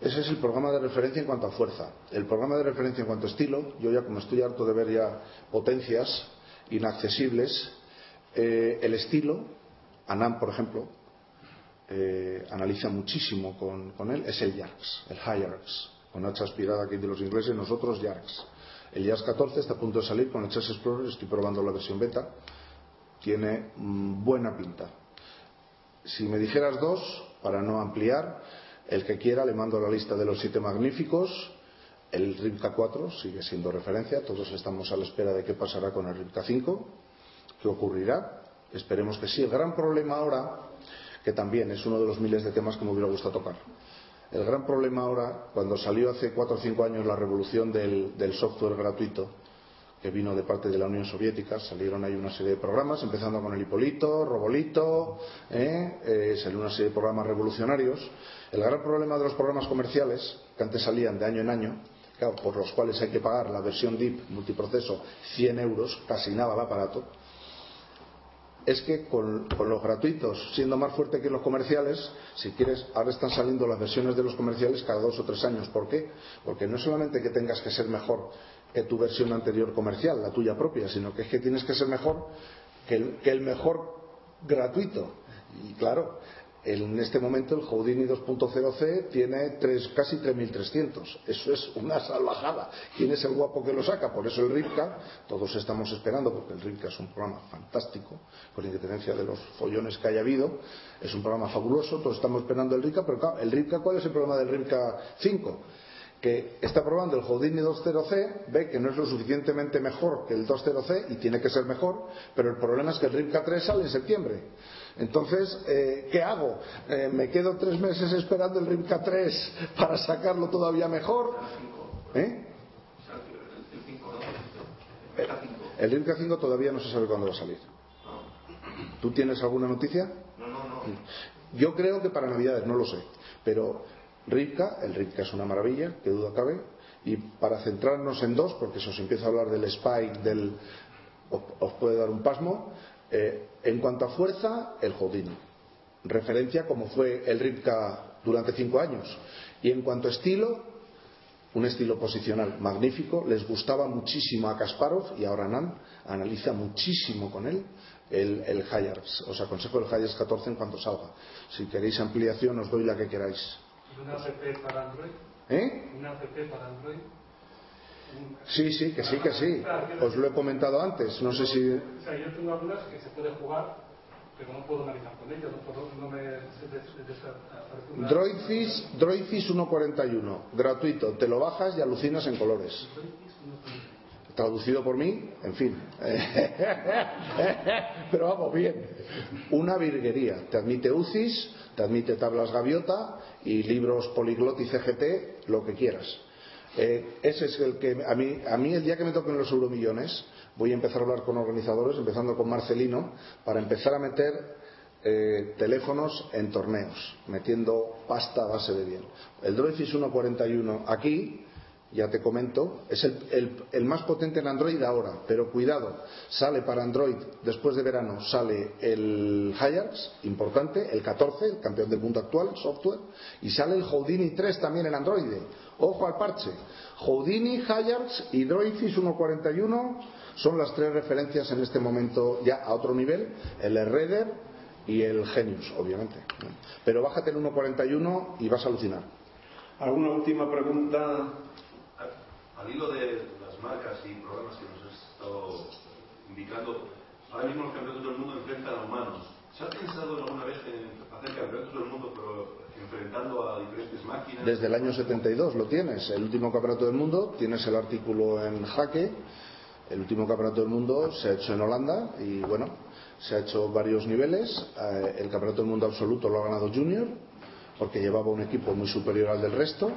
S6: Ese es el programa de referencia en cuanto a fuerza. El programa de referencia en cuanto a estilo, yo ya como estoy harto de ver ya potencias inaccesibles, eh, el estilo, Anam por ejemplo, eh, analiza muchísimo con, él, es el YARX, el HIARX, con H aspirada aquí de los ingleses, nosotros YARX. El YARX 14 está a punto de salir con el Chess Explorer, estoy probando la versión beta, tiene mm, buena pinta. Si me dijeras dos, para no ampliar, el que quiera le mando la lista de los siete magníficos. El RIPCA 4 sigue siendo referencia, todos estamos a la espera de qué pasará con el RIPCA 5, qué ocurrirá. Esperemos que sí. El gran problema ahora, que también es uno de los miles de temas que me hubiera gustado tocar. El gran problema ahora, cuando salió hace cuatro o cinco años la revolución del, software gratuito, que vino de parte de la Unión Soviética, salieron ahí una serie de programas, empezando con el Hipolito, Robolito, ¿eh? Eh, salió una serie de programas revolucionarios. El gran problema de los programas comerciales, que antes salían de año en año, claro, por los cuales hay que pagar la versión DIP multiproceso 100 euros, casi nada el aparato, es que con, los gratuitos, siendo más fuerte que los comerciales, si quieres, ahora están saliendo las versiones de los comerciales cada dos o tres años. ¿Por qué? Porque no es solamente que tengas que ser mejor que tu versión anterior comercial, la tuya propia, sino que es que tienes que ser mejor que el mejor gratuito. Y claro, en este momento el Houdini 2.0C tiene tres, casi 3.300. Eso es una salvajada. ¿Quién es el guapo que lo saca? Por eso el Ripka, todos estamos esperando, porque el Ripka es un programa fantástico, con independencia de los follones que haya habido. Es un programa fabuloso, todos estamos esperando el Ripka, pero claro, el Ripka, ¿cuál es el problema del Ripka 5? que está probando el Houdini 2.0C, ve que no es lo suficientemente mejor que el 2.0C y tiene que ser mejor, pero el problema es que el RIPCA 3 sale en septiembre. Entonces, eh, ¿qué hago? Eh, ¿Me quedo tres meses esperando el RIPCA 3 para sacarlo todavía mejor? ¿Eh?
S11: El 5, ¿no?
S6: El RIPCA 5 todavía no se sabe cuándo va a salir. ¿Tú tienes alguna noticia?
S11: No, no, no.
S6: Yo creo que para Navidades, no lo sé. Pero Ripka, el Ripka es una maravilla, que duda cabe. Y para centrarnos en dos, porque si os empiezo a hablar del Spike, del, os, os puede dar un pasmo. eh, en cuanto a fuerza, el Houdini. Referencia como fue el Ripka durante cinco años. Y en cuanto a estilo, un estilo posicional magnífico. Les gustaba muchísimo a Kasparov y ahora Nan analiza muchísimo con él el, el Hayars. Os aconsejo el Hayars 14 en cuanto salga. Si queréis ampliación, os doy la que queráis.
S8: ¿Y una app para Android?
S6: ¿Eh?
S8: ¿Una app para Android?
S6: Sí, sí, que sí, que sí. Os lo he comentado antes. No sé si.
S8: O sea, yo tengo algunas que se puede jugar,
S12: pero no puedo analizar con ellos, no, puedo, no me desaparece una-
S6: Droidfish, Droidfish 1.41, gratuito, te lo bajas y alucinas en colores. Traducido por mí, en fin. Pero vamos, bien. Una virguería. Te admite UCIS, te admite tablas gaviota y libros poliglot y CGT, lo que quieras. Eh, ese es el que a mí, a el día que me toquen los euromillones voy a empezar a hablar con organizadores, empezando con Marcelino, para empezar a meter eh, teléfonos en torneos, metiendo pasta a base de bien. El Droidfish 1.41 aquí, ya te comento, es el, el- más potente en Android ahora, pero cuidado, sale para Android después de verano, sale el Hiax, importante, el 14, el campeón del mundo actual, software, y sale el Houdini 3 también en Android. Ojo al parche. Houdini, Hiax y Droidfish 1.41 son las tres referencias en este momento ya a otro nivel, el Redder y el Genius, obviamente. Pero bájate el 1.41 y vas a alucinar.
S5: ¿Alguna última pregunta?
S13: Al hilo de las marcas y programas que nos has estado indicando, ahora mismo los campeonatos del mundo enfrentan a humanos. ¿Se ha pensado alguna vez en hacer campeonatos del mundo pero enfrentando a diferentes máquinas?
S6: Desde el año 72 lo tienes, el último campeonato del mundo, tienes el artículo en jaque, el último campeonato del mundo se ha hecho en Holanda y bueno, se ha hecho varios niveles, Eh, el campeonato del mundo absoluto lo ha ganado Junior, porque llevaba un equipo muy superior al del resto,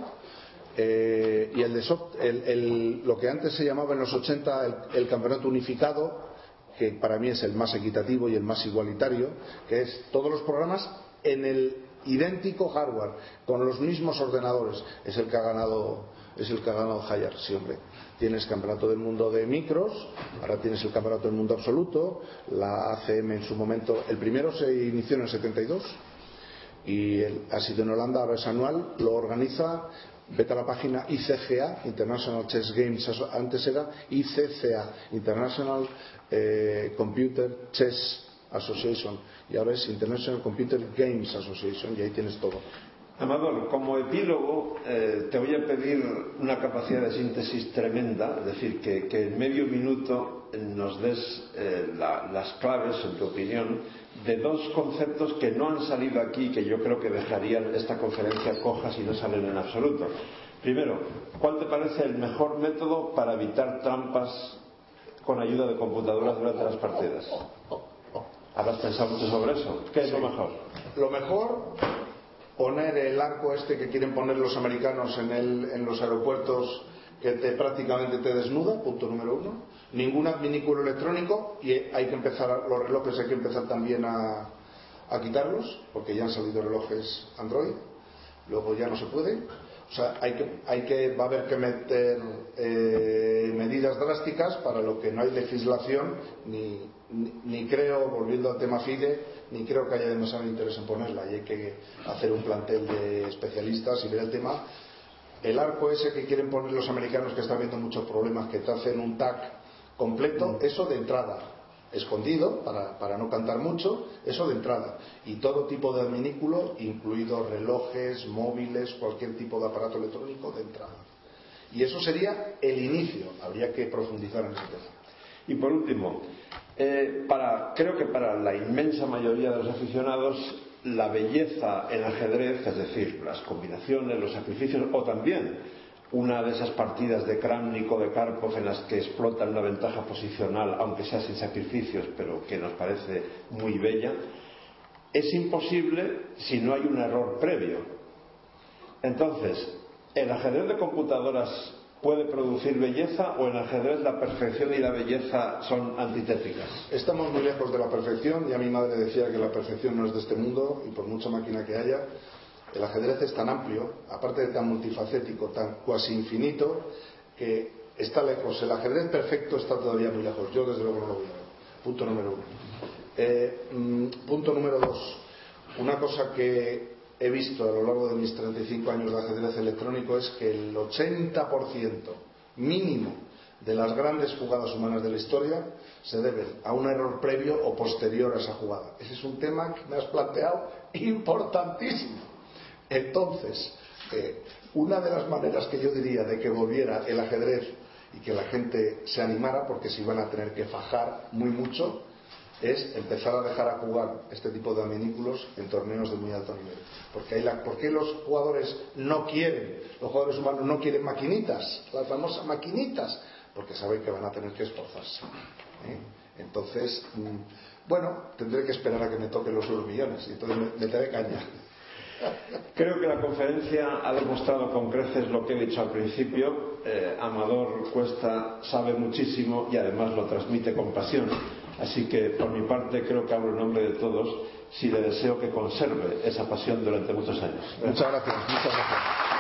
S6: Eh, y el de soft- el- lo que antes se llamaba en los 80 el, el campeonato unificado, que para mí es el más equitativo y el más igualitario, que es todos los programas en el idéntico hardware, con los mismos ordenadores, es el que ha ganado, es el que ha ganado Hayar, sí hombre. Tienes campeonato del mundo de micros, ahora tienes el campeonato del mundo absoluto, la ACM en su momento, el primero se inició en el 72 y el- ha sido en Holanda, ahora es anual, lo organiza, vete a la página ICGA, International Chess Games, antes era ICCA, International eh, Computer Chess Association, y ahora es International Computer Games Association, y ahí tienes todo.
S5: Amador, como epílogo eh, te voy a pedir una capacidad de síntesis tremenda, es decir, que, que en medio minuto nos des eh, la- las claves, en tu opinión, de dos conceptos que no han salido aquí, que yo creo que dejarían esta conferencia coja si no salen en absoluto. Primero, ¿cuál te parece el mejor método para evitar trampas con ayuda de computadoras durante las partidas? ¿Habrás pensado mucho sobre eso? ¿Qué es lo mejor?
S6: Lo mejor, poner el arco este que quieren poner los americanos en, el- en los aeropuertos que te, prácticamente te desnuda, punto número uno. Ningún adminículo electrónico y hay que empezar, los relojes hay que empezar también a, a quitarlos, porque ya han salido relojes Android, luego ya no se puede. O sea, hay que, hay que, va a haber que meter eh, medidas drásticas para lo que no hay legislación, ni, ni, ni creo, volviendo al tema FIDE, ni creo que haya demasiado interés en ponerla. Y hay que hacer un plantel de especialistas y ver el tema. El arco ese que quieren poner los americanos, que está habiendo muchos problemas, que te hacen un tag completo, eso de entrada escondido para, para no cantar mucho, eso de entrada. Y todo tipo de adminículo, incluidos relojes, móviles, cualquier tipo de aparato electrónico de entrada. Y eso sería el inicio, habría que profundizar en ese tema.
S5: Y por último, eh, para, creo que para la inmensa mayoría de los aficionados, la belleza en ajedrez, es decir, las combinaciones, los sacrificios, o también una de esas partidas de Kramnik o de Karpov en las que explotan una ventaja posicional, aunque sea sin sacrificios, pero que nos parece muy bella, es imposible si no hay un error previo. Entonces, ¿el ajedrez de computadoras puede producir belleza o en ajedrez la perfección y la belleza son antitéticas?
S6: Estamos muy lejos de la perfección, ya mi madre decía que la perfección no es de este mundo y por mucha máquina que haya, el ajedrez es tan amplio, aparte de tan multifacético, tan cuasi infinito, que está lejos. El ajedrez perfecto está todavía muy lejos. Yo desde luego no lo voy a ver. Punto número uno. Eh, mm, punto número dos. Una cosa que he visto a lo largo de mis 35 años de ajedrez electrónico es que el 80% mínimo de las grandes jugadas humanas de la historia se deben a un error previo o posterior a esa jugada. Ese es un tema que me has planteado importantísimo. Entonces, eh, una de las maneras que yo diría de que volviera el ajedrez y que la gente se animara, porque se iban a tener que fajar muy mucho, es empezar a dejar a jugar este tipo de aminículos en torneos de muy alto nivel. Porque hay la, ¿Por qué los jugadores no quieren, los jugadores humanos no quieren maquinitas, las famosas maquinitas? Porque saben que van a tener que esforzarse. ¿eh? Entonces, mm, bueno, tendré que esperar a que me toquen los euromillones y entonces me- meteré caña.
S7: Creo que la conferencia ha demostrado con creces lo que he dicho al principio. Eh, Amador Cuesta sabe muchísimo y además lo transmite con pasión. Así que por mi parte creo que hablo en nombre de todos si le deseo que conserve esa pasión durante muchos años.
S6: Muchas gracias, muchas gracias.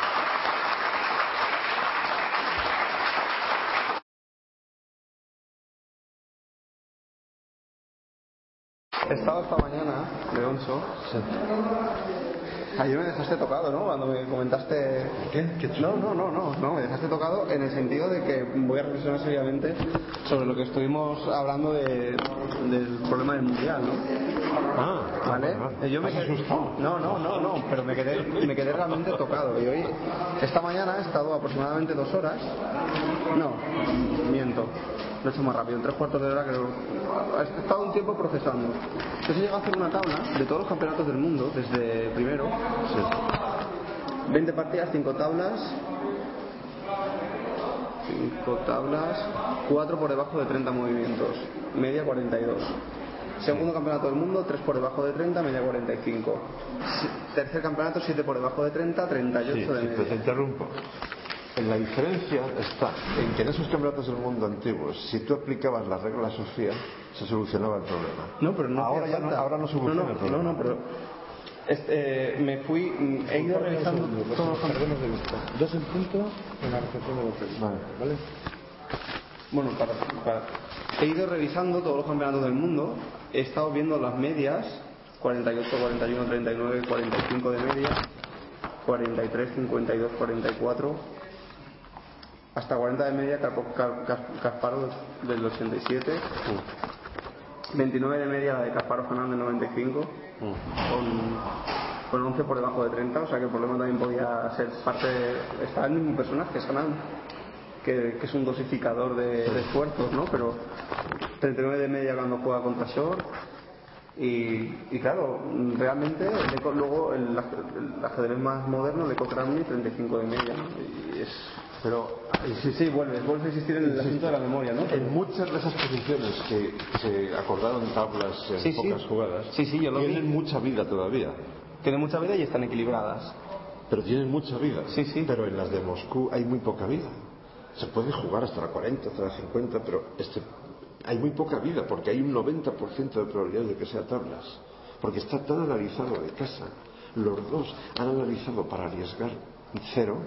S4: He estado esta mañana, Leonso. Ayer me dejaste tocado, ¿no? Cuando me comentaste. ¿Qué? No, no, no, no, no, me dejaste tocado en el sentido de que voy a reflexionar seriamente sobre lo que estuvimos hablando de- del problema del mundial, ¿no?
S7: Ah,
S4: ¿Vale? Eh, Yo me
S7: ¿Estás
S4: quedé-
S7: asustado?
S4: No, no, no, no, pero me quedé, me quedé realmente tocado. Y hoy, esta mañana he estado aproximadamente dos horas. No, miento. Lo he hecho más rápido, en tres cuartos de hora creo. He estado un tiempo procesando. Entonces he llegado a hacer una tabla de todos los campeonatos del mundo, desde primero. 20 partidas, 5 tablas. 5 tablas, 4 por debajo de 30 movimientos, media 42. Segundo campeonato del mundo, 3 por debajo de 30, media 45. Si- Tercer campeonato, 7 por debajo de 30, 38
S5: Sí,
S4: de
S5: sí,
S4: media.
S5: pero te interrumpo. En la diferencia está en que en esos campeonatos del mundo antiguos, si tú aplicabas la regla Sofía, se solucionaba el problema.
S4: No, pero no
S5: ahora ya no, ahora no soluciona
S4: no,
S5: el problema.
S4: No, no, pero este, eh, me fui, mm, he ido revisando todos los campeonatos
S6: de vista. Dos en punto en la recepción de.
S5: Vale.
S6: ¿Vale?
S4: Bueno, para, para- he ido revisando todos los campeonatos del mundo, he estado viendo las medias, 48, 41, 39, 45 de media, 43, 52, 44, hasta 40 de media Kasparov del 87, 29 de media la de Kasparov Fernández del 95, con, con 11 por debajo de 30, o sea que el problema también podía ser parte, de, está el mismo personaje, que, que es un dosificador de, de esfuerzos, ¿no? Pero 39 de media cuando juega contra Short. Y, y claro, realmente luego el, aj- el ajedrez más moderno le Cochrane 35 de media, ¿no? Y es...
S5: Pero
S4: sí, sí, vuelve, vuelve a existir el asunto de la memoria, ¿no?
S5: En muchas de esas posiciones que se acordaron tablas en
S4: Sí, sí.
S5: pocas jugadas,
S4: Sí, sí, yo lo vi.
S5: tienen mucha vida todavía.
S4: Tienen mucha vida y están equilibradas.
S5: Pero tienen mucha vida.
S4: Sí, sí.
S5: Pero en las de Moscú hay muy poca vida. Se puede jugar hasta la 40, hasta la 50, pero este, hay muy poca vida porque hay un 90% de probabilidad de que sea tablas. Porque está tan analizado de casa. Los dos han analizado para arriesgar cero.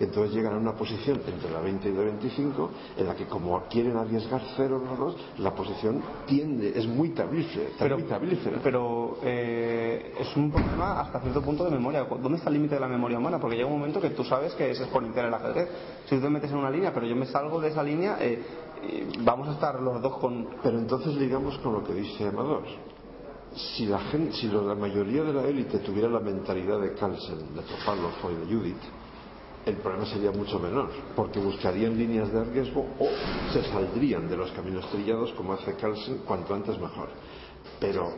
S5: Entonces llegan a una posición entre la 20 y la 25 en la que como quieren arriesgar cero dos, la posición tiende, es muy tablífera.
S4: Pero, pero eh, es un problema hasta cierto punto de memoria. ¿Dónde está el límite de la memoria humana? Porque llega un momento que tú sabes que es exponencial el ajedrez. Si tú te metes en una línea, pero yo me salgo de esa línea, eh, vamos a estar los dos con...
S5: Pero entonces ligamos con lo que dice Amador. Si la, gente, si la mayoría de la élite tuviera la mentalidad de Carlsen, de Topalov o de Judith, el problema sería mucho menor, porque buscarían líneas de riesgo o se saldrían de los caminos trillados como hace Carlsen cuanto antes mejor. Pero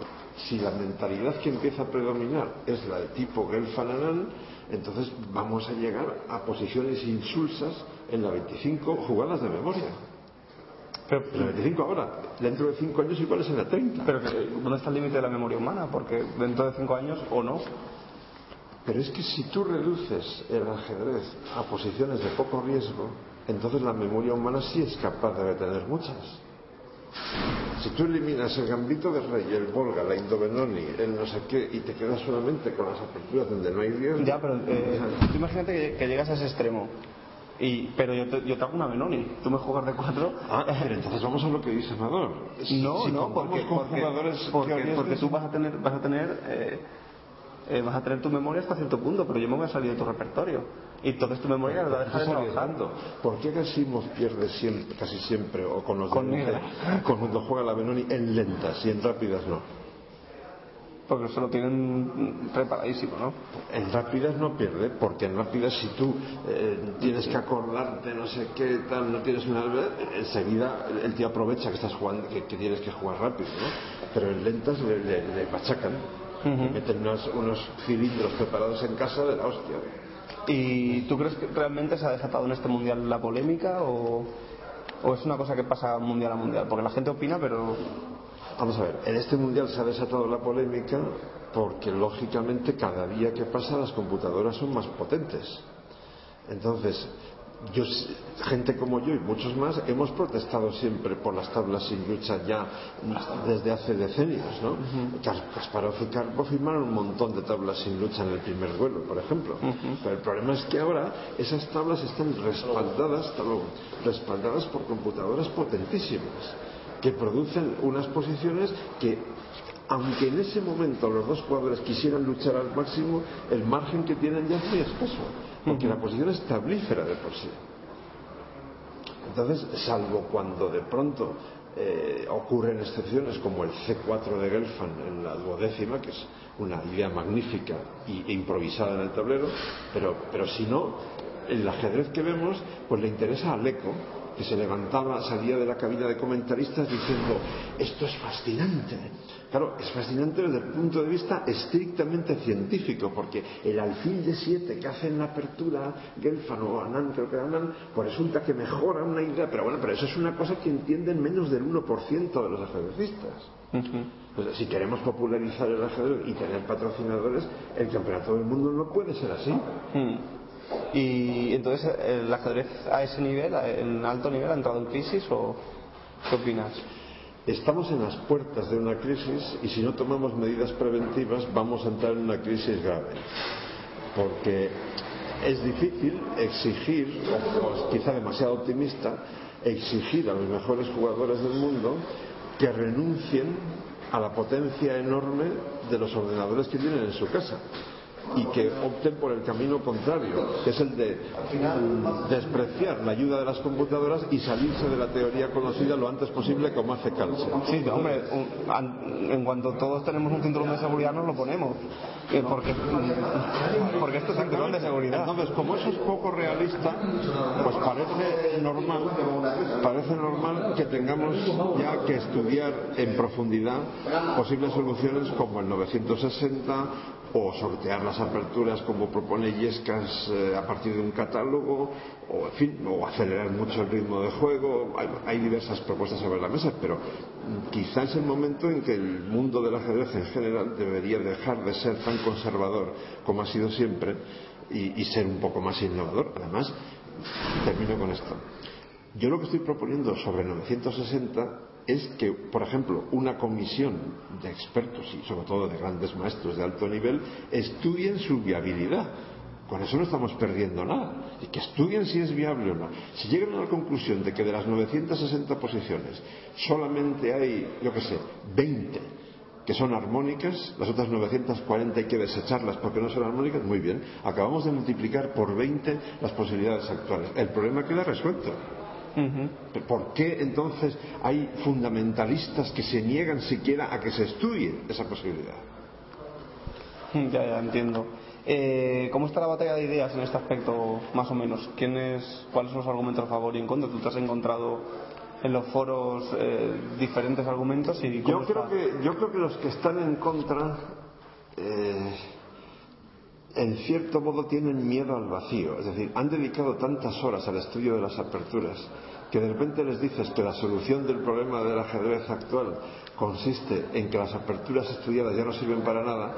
S5: si la mentalidad que empieza a predominar es la de tipo Gelfananan, entonces vamos a llegar a posiciones insulsas en la 25 jugadas de memoria.
S4: Pero,
S5: En la 25 ahora, dentro de 5 años igual es en la 30.
S4: pero ¿dónde está el límite de la memoria humana? Porque dentro de cinco años o no.
S5: Pero es que si tú reduces el ajedrez a posiciones de poco riesgo, entonces la memoria humana sí es capaz de retener muchas. Si tú eliminas el gambito de rey, el Volga, la Indovenoni, el no sé qué, y te quedas solamente con las aperturas donde no hay riesgo.
S4: Ya, pero eh, tú imagínate que, que llegas a ese extremo. Y, pero yo te, yo te hago una Benoni. Tú me juegas de cuatro.
S5: Ah, pero entonces vamos a lo que dice Amador.
S4: No,
S5: Si
S4: no, porque,
S5: con
S4: porque,
S5: jugadores
S4: porque, porque tú vas a tener, vas a tener, eh, eh, vas a tener tu memoria hasta cierto punto, pero yo me voy a salir de tu repertorio. Y entonces tu memoria la deja de
S5: Estás
S4: trabajar.
S5: arriesgando. ¿Por qué Gasimov pierde siempre, casi siempre, o con los
S4: Con
S5: de- cuando juega la Benoni en lentas y en rápidas no?
S4: porque se lo tienen preparadísimo, ¿no?
S5: En rápidas no pierde, porque en rápidas si tú eh, tienes que acordarte no sé qué tal, no tienes una enseguida el tío aprovecha que estás jugando, que, que tienes que jugar rápido, ¿no? Pero en lentas le, le, le machacan, le meten unos, unos cilindros preparados en casa de la hostia.
S4: ¿Y tú crees que realmente se ha desatado en este mundial la polémica o, o es una cosa que pasa mundial a mundial? Porque la gente opina, pero
S5: Vamos a ver, en este mundial se ha desatado la polémica porque lógicamente cada día que pasa las computadoras son más potentes. Entonces, yo, gente como yo y muchos más hemos protestado siempre por las tablas sin lucha ya desde hace decenios, ¿no? Kasparov y Karpov firmaron un montón de tablas sin lucha en el primer duelo, por ejemplo. Pero el problema es que ahora esas tablas están respaldadas, respaldadas por computadoras potentísimas que producen unas posiciones que aunque en ese momento los dos jugadores quisieran luchar al máximo, el margen que tienen ya es muy escaso, porque la posición es tablífera de por sí. Entonces, salvo cuando de pronto eh, ocurren excepciones como el C4 de Gelfand en la duodécima, que es una idea magnífica y, e improvisada en el tablero, pero, pero si no, el ajedrez que vemos, pues le interesa al eco, que se levantaba, salía de la cabina de comentaristas diciendo, esto es fascinante. Claro, es fascinante desde el punto de vista estrictamente científico, porque el alfil de siete que hace en la apertura Gelfand o Anand, creo que Anand, pues resulta que mejora una idea, pero bueno, pero eso es una cosa que entienden menos del 1% de los ajedrecistas. Pues, si queremos popularizar el ajedrez y tener patrocinadores, el campeonato del mundo no puede ser así.
S4: Y entonces, ¿el ajedrez a ese nivel, en alto nivel, ha entrado en crisis o qué opinas?
S5: Estamos en las puertas de una crisis y si no tomamos medidas preventivas vamos a entrar en una crisis grave. Porque es difícil exigir, o quizá demasiado optimista, exigir a los mejores jugadores del mundo que renuncien a la potencia enorme de los ordenadores que tienen en su casa y que opten por el camino contrario, que es el de despreciar la ayuda de las computadoras y salirse de la teoría conocida lo antes posible como hace Carlsen.
S4: Sí, hombre, en cuanto todos tenemos un cinturón de seguridad nos lo ponemos. Eh, Porque, porque esto es cinturón de seguridad.
S5: Entonces, como eso es poco realista, pues parece normal, parece normal que tengamos ya que estudiar en profundidad posibles soluciones como el 960 o sortear las aperturas como propone Yescas eh, a partir de un catálogo o en fin o acelerar mucho el ritmo de juego. Hay, diversas propuestas sobre la mesa pero mm, quizá es el momento en que el mundo del ajedrez en general debería dejar de ser tan conservador como ha sido siempre y, y ser un poco más innovador. Además termino con esto. Yo lo que estoy proponiendo sobre 960 es que, por ejemplo, una comisión de expertos y sobre todo de grandes maestros de alto nivel estudien su viabilidad. Con eso no estamos perdiendo nada. Y que estudien si es viable o no. Si llegan a la conclusión de que de las 960 posiciones solamente hay, yo qué sé, 20 que son armónicas, las otras 940 hay que desecharlas porque no son armónicas, muy bien. Acabamos de multiplicar por 20 las posibilidades actuales. El problema queda resuelto. ¿Por qué entonces hay fundamentalistas que se niegan siquiera a que se estudie esa posibilidad?
S4: Ya, ya entiendo. Eh, ¿Cómo está la batalla de ideas en este aspecto, más o menos? ¿Quiénes, ¿Cuáles son los argumentos a favor y en contra? ¿Tú te has encontrado en los foros eh, diferentes argumentos? y
S5: Yo creo,
S4: está?
S5: que, yo creo que los que están en contra, eh, en cierto modo, tienen miedo al vacío. Es decir, han dedicado tantas horas al estudio de las aperturas que de repente les dices que la solución del problema del ajedrez actual consiste en que las aperturas estudiadas ya no sirven para nada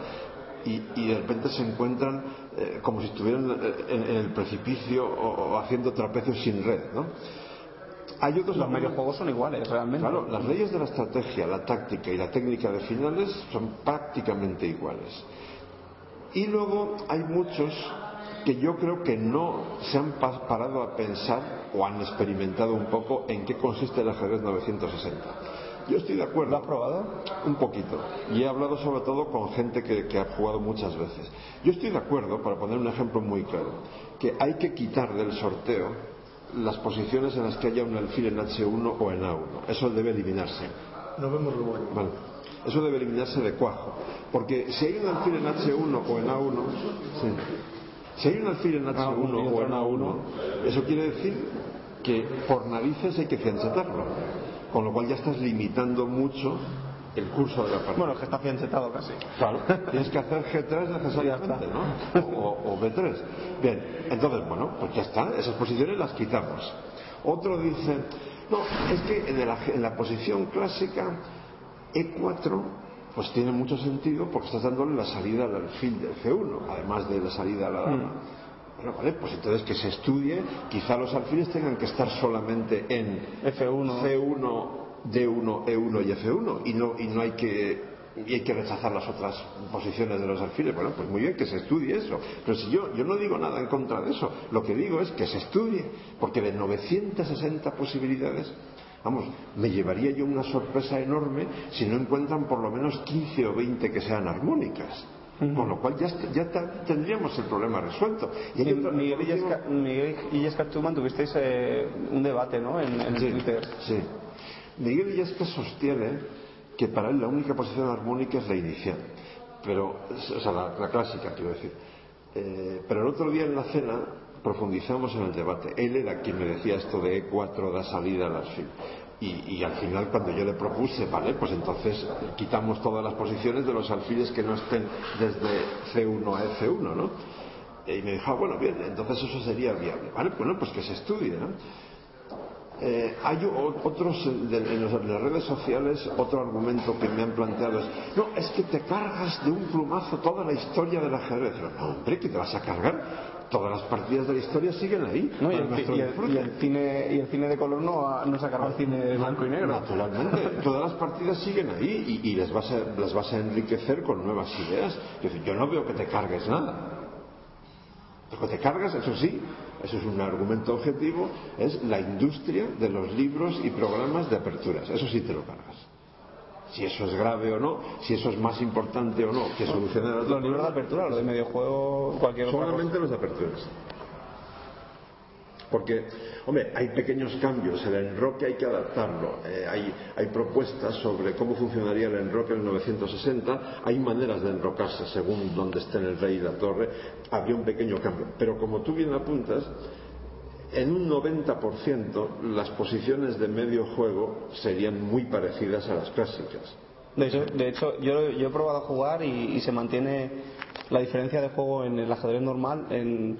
S5: y, y de repente se encuentran eh, como si estuvieran eh, en, en el precipicio o, o haciendo trapecios sin red. ¿no? Hay otros
S4: Los medios juegos son iguales, realmente.
S5: Claro, las leyes de la estrategia, la táctica y la técnica de finales son prácticamente iguales. Y luego hay muchos que yo creo que no se han pa- parado a pensar o han experimentado un poco en qué consiste el ajedrez 960. Yo estoy de acuerdo. ¿Lo has
S4: probado?
S5: Un poquito. Y he hablado sobre todo con gente que, que ha jugado muchas veces. Yo estoy de acuerdo, para poner un ejemplo muy claro, que hay que quitar del sorteo las posiciones en las que haya un alfil en H1 o en A1. Eso debe eliminarse.
S6: Nos vemos luego.
S5: Vale. eso debe eliminarse de cuajo. Porque si hay un alfil en H1 o en A1, sí. si hay un alfil en H1 o en A1, eso quiere decir que por narices hay que fianchetarlo. Con lo cual ya estás limitando mucho el curso de la partida.
S4: Bueno, que está fianchetado casi.
S5: Claro, tienes que hacer G3 necesariamente, ¿no? O, o B3. Bien, entonces, bueno, pues ya está, esas posiciones las quitamos. Otro dice, no, es que en la, en la posición clásica E4 pues tiene mucho sentido porque estás dándole la salida al alfil del C1, además de la salida a la dama. Bueno, vale, pues entonces que se estudie, quizá los alfiles tengan que estar solamente en
S4: F1,
S5: C1, D1, E1 y F1 y no, y no hay que y hay que rechazar las otras posiciones de los alfiles. Bueno, pues muy bien que se estudie eso. Pero si yo, yo no digo nada en contra de eso, lo que digo es que se estudie, porque de 960 posibilidades, vamos, me llevaría yo una sorpresa enorme si no encuentran por lo menos 15 o 20 que sean armónicas. Con lo cual ya, ya tendríamos el problema resuelto. Y otra-
S4: Miguel Illesca, Miguel Illesca, tú mantuvisteis eh, un debate, ¿no? En, en
S5: Sí,
S4: Twitter.
S5: sí. Miguel Illescas sostiene que para él la única posición armónica es la inicial, pero, o sea, la, la clásica, quiero decir. Eh, pero el otro día en la cena profundizamos en el debate. Él era quien me decía esto de E4 da salida al alfil. Y, al final cuando yo le propuse, vale, pues entonces quitamos todas las posiciones de los alfiles que no estén desde C1 a F1, ¿no? Y me dijo, ah, bueno, bien, entonces eso sería viable. Vale, bueno, pues que se estudie, ¿no? Eh, hay otros en, las redes sociales otro argumento que me han planteado es no es que te cargas de un plumazo toda la historia del ajedrez no hombre que te vas a cargar todas las partidas de la historia siguen ahí
S4: ¿no? Y, el,
S5: nuestro
S4: y el-
S5: disfrute.
S4: y el cine, y el cine de color no, ha- no se ha cargado el cine blanco y negro.
S5: Naturalmente, todas las partidas siguen ahí y, y les, vas a, las vas a enriquecer con nuevas ideas. Decir, yo no veo que te cargues nada. Lo que te cargas, eso sí, eso es un argumento objetivo, es la industria de los libros y programas de aperturas. Eso sí te lo cargas. Si eso es grave o no, si eso es más importante o no que solucionar
S4: Los libros de apertura, los de mediojuego, cualquier otra
S5: Solamente los de aperturas. Porque, hombre, hay pequeños cambios, el enroque hay que adaptarlo, eh, hay, hay propuestas sobre cómo funcionaría el enroque en el 960, hay maneras de enrocarse según donde esté el rey y la torre, había un pequeño cambio. Pero como tú bien apuntas, en un 90% las posiciones de medio juego serían muy parecidas a las clásicas.
S4: De hecho, de hecho yo, yo he probado a jugar y, y se mantiene la diferencia de juego en el ajedrez normal en,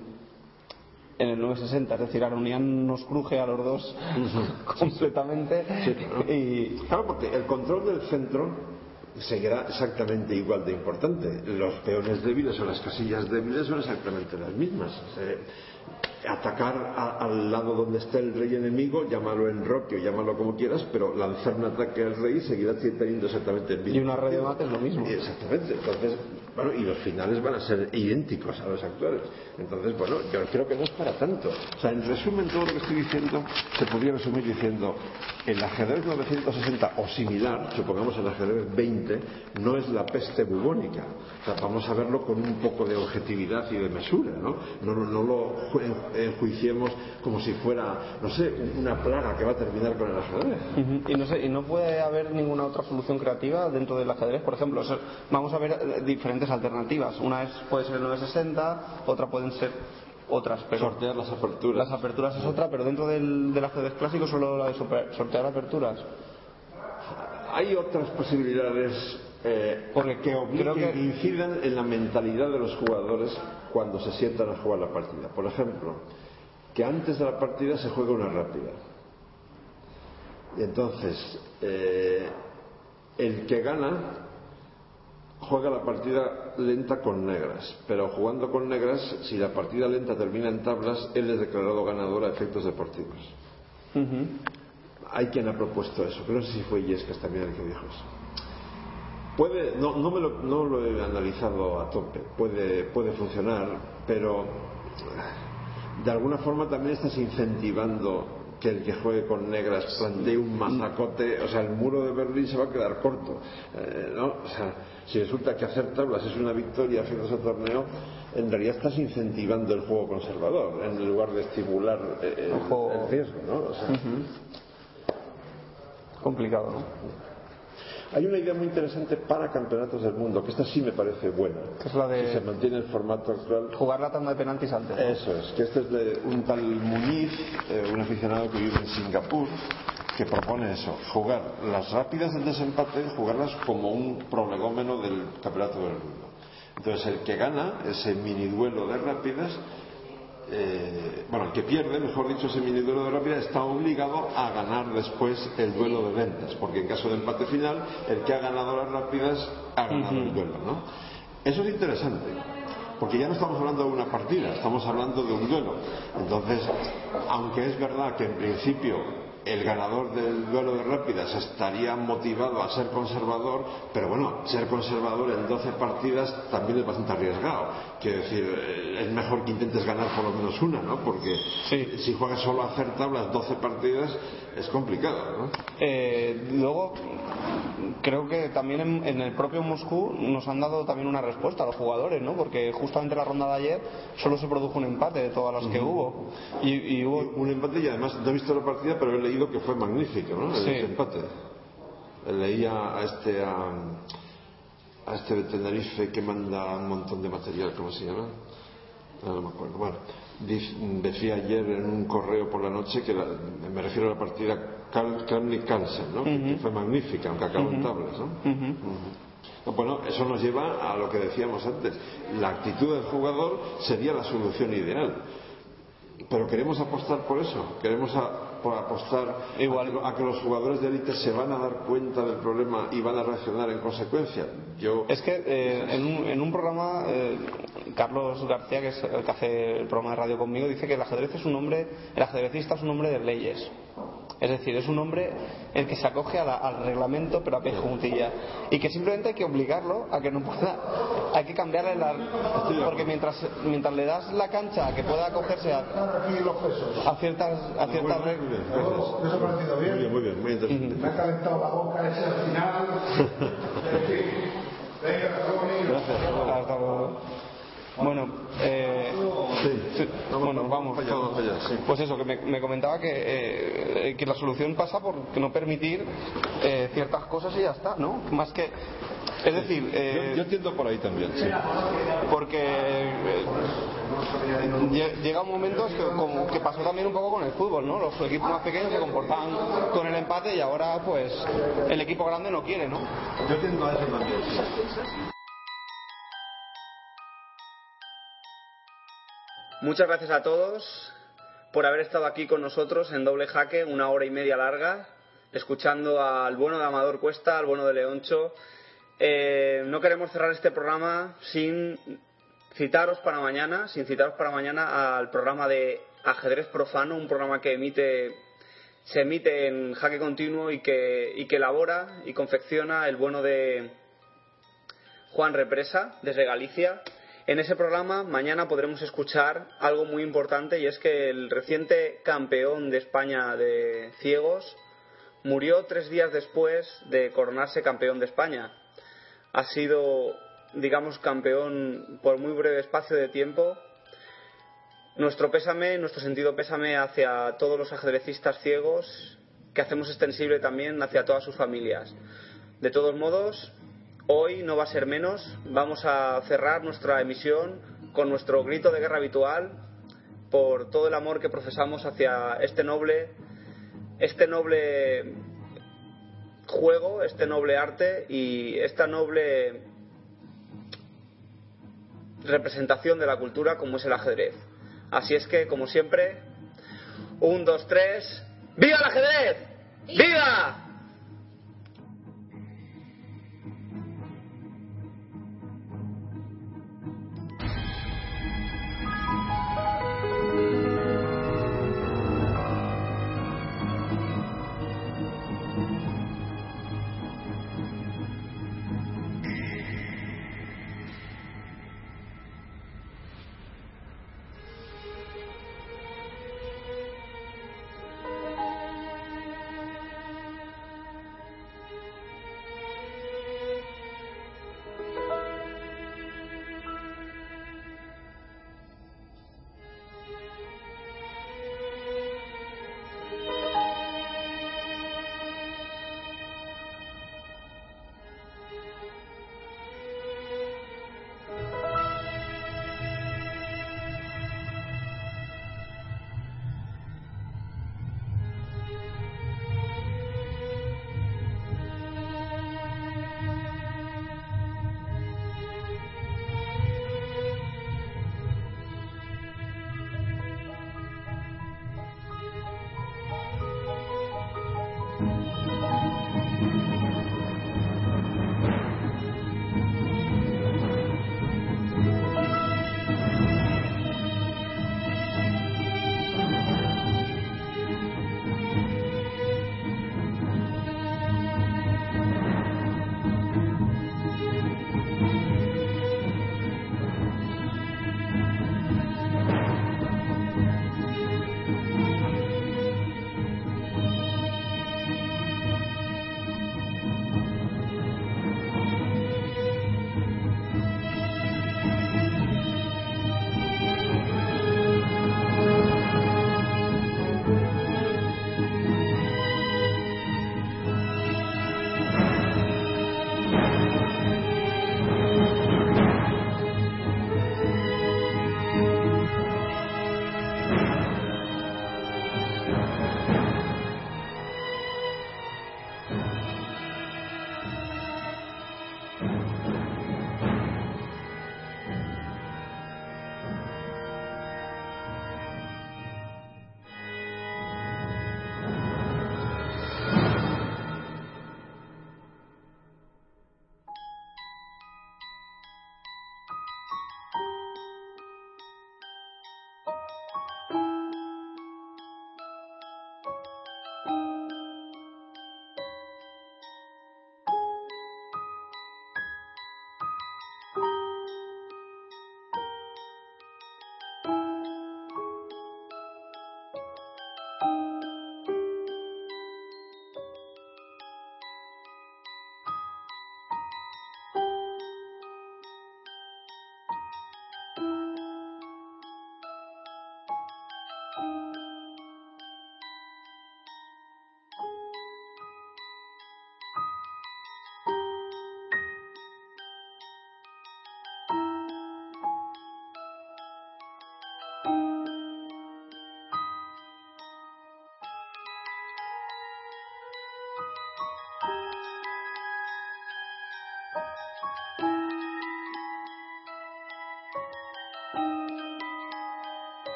S4: en el 960. Es decir, Aronian nos cruje a los dos completamente.
S5: Sí, claro.
S4: Y,
S5: Claro, porque el control del centro seguirá exactamente igual de importante. Los peones débiles o las casillas débiles son exactamente las mismas. Eh, atacar a- al lado donde está el rey enemigo, llámalo enroque o llámalo como quieras, pero lanzar un ataque al rey seguirá teniendo exactamente el mismo.
S4: y una red de mate es lo mismo.
S5: Exactamente. Entonces, bueno, y los finales van a ser idénticos a los actuales. Entonces, bueno, yo creo que no es para tanto. O sea, en resumen, todo lo que estoy diciendo se podría resumir diciendo, el ajedrez 960 o similar, supongamos el ajedrez 20, no es la peste bubónica. O sea, vamos a verlo con un poco de objetividad y de mesura, ¿no? No, no, no lo ju- enjuiciemos como si fuera, no sé, una plaga que va a terminar con el ajedrez.
S4: Y, no sé, y no puede haber ninguna otra solución creativa dentro del ajedrez. Por ejemplo, vamos a ver eh, diferentes alternativas. Una es puede ser el 960, otra pueden ser otras, pero
S5: Sortear las aperturas.
S4: las aperturas es otra, pero dentro del, del ajedrez clásico solo la de sortear aperturas.
S5: Hay otras posibilidades eh,
S4: Porque
S5: que
S4: creo que-
S5: que incidan en la mentalidad de los jugadores cuando se sientan a jugar la partida. Por ejemplo, que antes de la partida se juega una rápida. Y entonces, eh, el que gana juega la partida lenta con negras, pero jugando con negras, si la partida lenta termina en tablas, él es declarado ganador a efectos deportivos. Hay quien ha propuesto eso, pero no sé si fue Yescas también el que dijo eso. Puede, no, no, me lo, no lo he analizado a tope, puede, puede funcionar, pero de alguna forma también estás incentivando que el que juegue con negras plantee un mazacote, o sea, el muro de Berlín se va a quedar corto, eh, ¿no? O sea, si resulta que hacer tablas es una victoria a efectos de torneo, en realidad estás incentivando el juego conservador en lugar de estimular eh, el, el riesgo, ¿no? O sea,
S4: Complicado, ¿no?
S5: Hay una idea muy interesante para campeonatos del mundo, que esta sí me parece buena.
S4: Que es la de-
S5: Si se mantiene el formato actual.
S4: Jugar la tanda de penaltis antes. ¿no?
S5: Eso es, que este es de un tal Muniz, eh, un aficionado que vive en Singapur, que propone eso, jugar las rápidas del desempate, jugarlas como un prolegómeno del campeonato del mundo. Entonces el que gana ese mini duelo de rápidas, eh, bueno, el que pierde, mejor dicho, ese mini duelo de rápidas está obligado a ganar después el duelo de ventas, porque en caso de empate final, el que ha ganado las rápidas ha ganado el duelo, ¿no? Eso es interesante. Porque ya no estamos hablando de una partida, estamos hablando de un duelo. Entonces, aunque es verdad que en principio el ganador del duelo de rápidas estaría motivado a ser conservador, pero bueno, ser conservador en 12 partidas también es bastante arriesgado. Quiero decir, es mejor que intentes ganar por lo menos una, ¿no? Porque si juegas solo a hacer tablas 12 partidas es complicado, ¿no?
S4: Eh, luego, creo que también en, en el propio Moscú nos han dado también una respuesta a los jugadores, ¿no? Porque justamente la ronda de ayer solo se produjo un empate de todas las que hubo. Y, y hubo
S5: un empate y además no he visto la partida, pero he leído que fue magnífico, ¿no? El
S4: Sí.
S5: empate. Leía a este a, a este de Tenerife que manda un montón de material, ¿cómo se llama? No, no me acuerdo. Bueno, decía ayer en un correo por la noche que la- me refiero a la partida Kramnik Carlsen, ¿no? Que- que fue magnífica, aunque acabó en tablas, ¿no? No, Bueno, eso nos lleva a lo que decíamos antes. La actitud del jugador sería la solución ideal. Pero queremos apostar por eso. Queremos a- por apostar a que, a que los jugadores de élite se van a dar cuenta del problema y van a reaccionar en consecuencia. Yo
S4: Es que eh, en, un, en un programa, eh, Carlos García, que es el que hace el programa de radio conmigo, dice que el ajedrez es un hombre, el ajedrecista es un hombre de leyes. Es decir, es un hombre el que se acoge a la- al reglamento pero a pie juntilla. Y que simplemente hay que obligarlo a que no pueda, hay que cambiarle la... Porque mientras, mientras le das la cancha a que pueda acogerse a, a ciertas, a ciertas reglas...
S6: ¿Os ha parecido bien?
S5: Muy bien, muy bien, muy interesante.
S6: Me ha calentado la boca ese al final. En
S4: Bueno, eh, sí, bueno, vamos. Pues eso, que me, me comentaba que, eh, que la solución pasa por que no permitir eh, ciertas cosas y ya está, ¿no? Más que. Es decir, eh,
S5: yo, yo entiendo por ahí también, sí.
S4: porque eh, lle- llega un momento que, como que pasó también un poco con el fútbol, ¿no? Los equipos más pequeños se comportaban con el empate y ahora, pues, el equipo grande no quiere, ¿no?
S5: Yo tiendo a eso también.
S14: Muchas gracias a todos por haber estado aquí con nosotros en doble jaque, una hora y media larga, escuchando al bueno de Amador Cuesta, al bueno de Leoncho. Eh, no queremos cerrar este programa sin citaros para mañana, sin citaros para mañana al programa de Ajedrez Profano, un programa que emite se emite en jaque continuo y que, y que elabora y confecciona el bueno de Juan Represa, desde Galicia. En ese programa mañana podremos escuchar algo muy importante y es que el reciente campeón de España de ciegos murió tres días después de coronarse campeón de España. Ha sido, digamos, campeón por muy breve espacio de tiempo. Nuestro pésame, nuestro sentido pésame hacia todos los ajedrecistas ciegos, que hacemos extensible también hacia todas sus familias. De todos modos, hoy no va a ser menos. Vamos a cerrar nuestra emisión con nuestro grito de guerra habitual por todo el amor que profesamos hacia este noble, este noble juego, este noble arte y esta noble representación de la cultura como es el ajedrez. Así es que, como siempre, un, dos, tres, ¡viva el ajedrez! ¡Viva!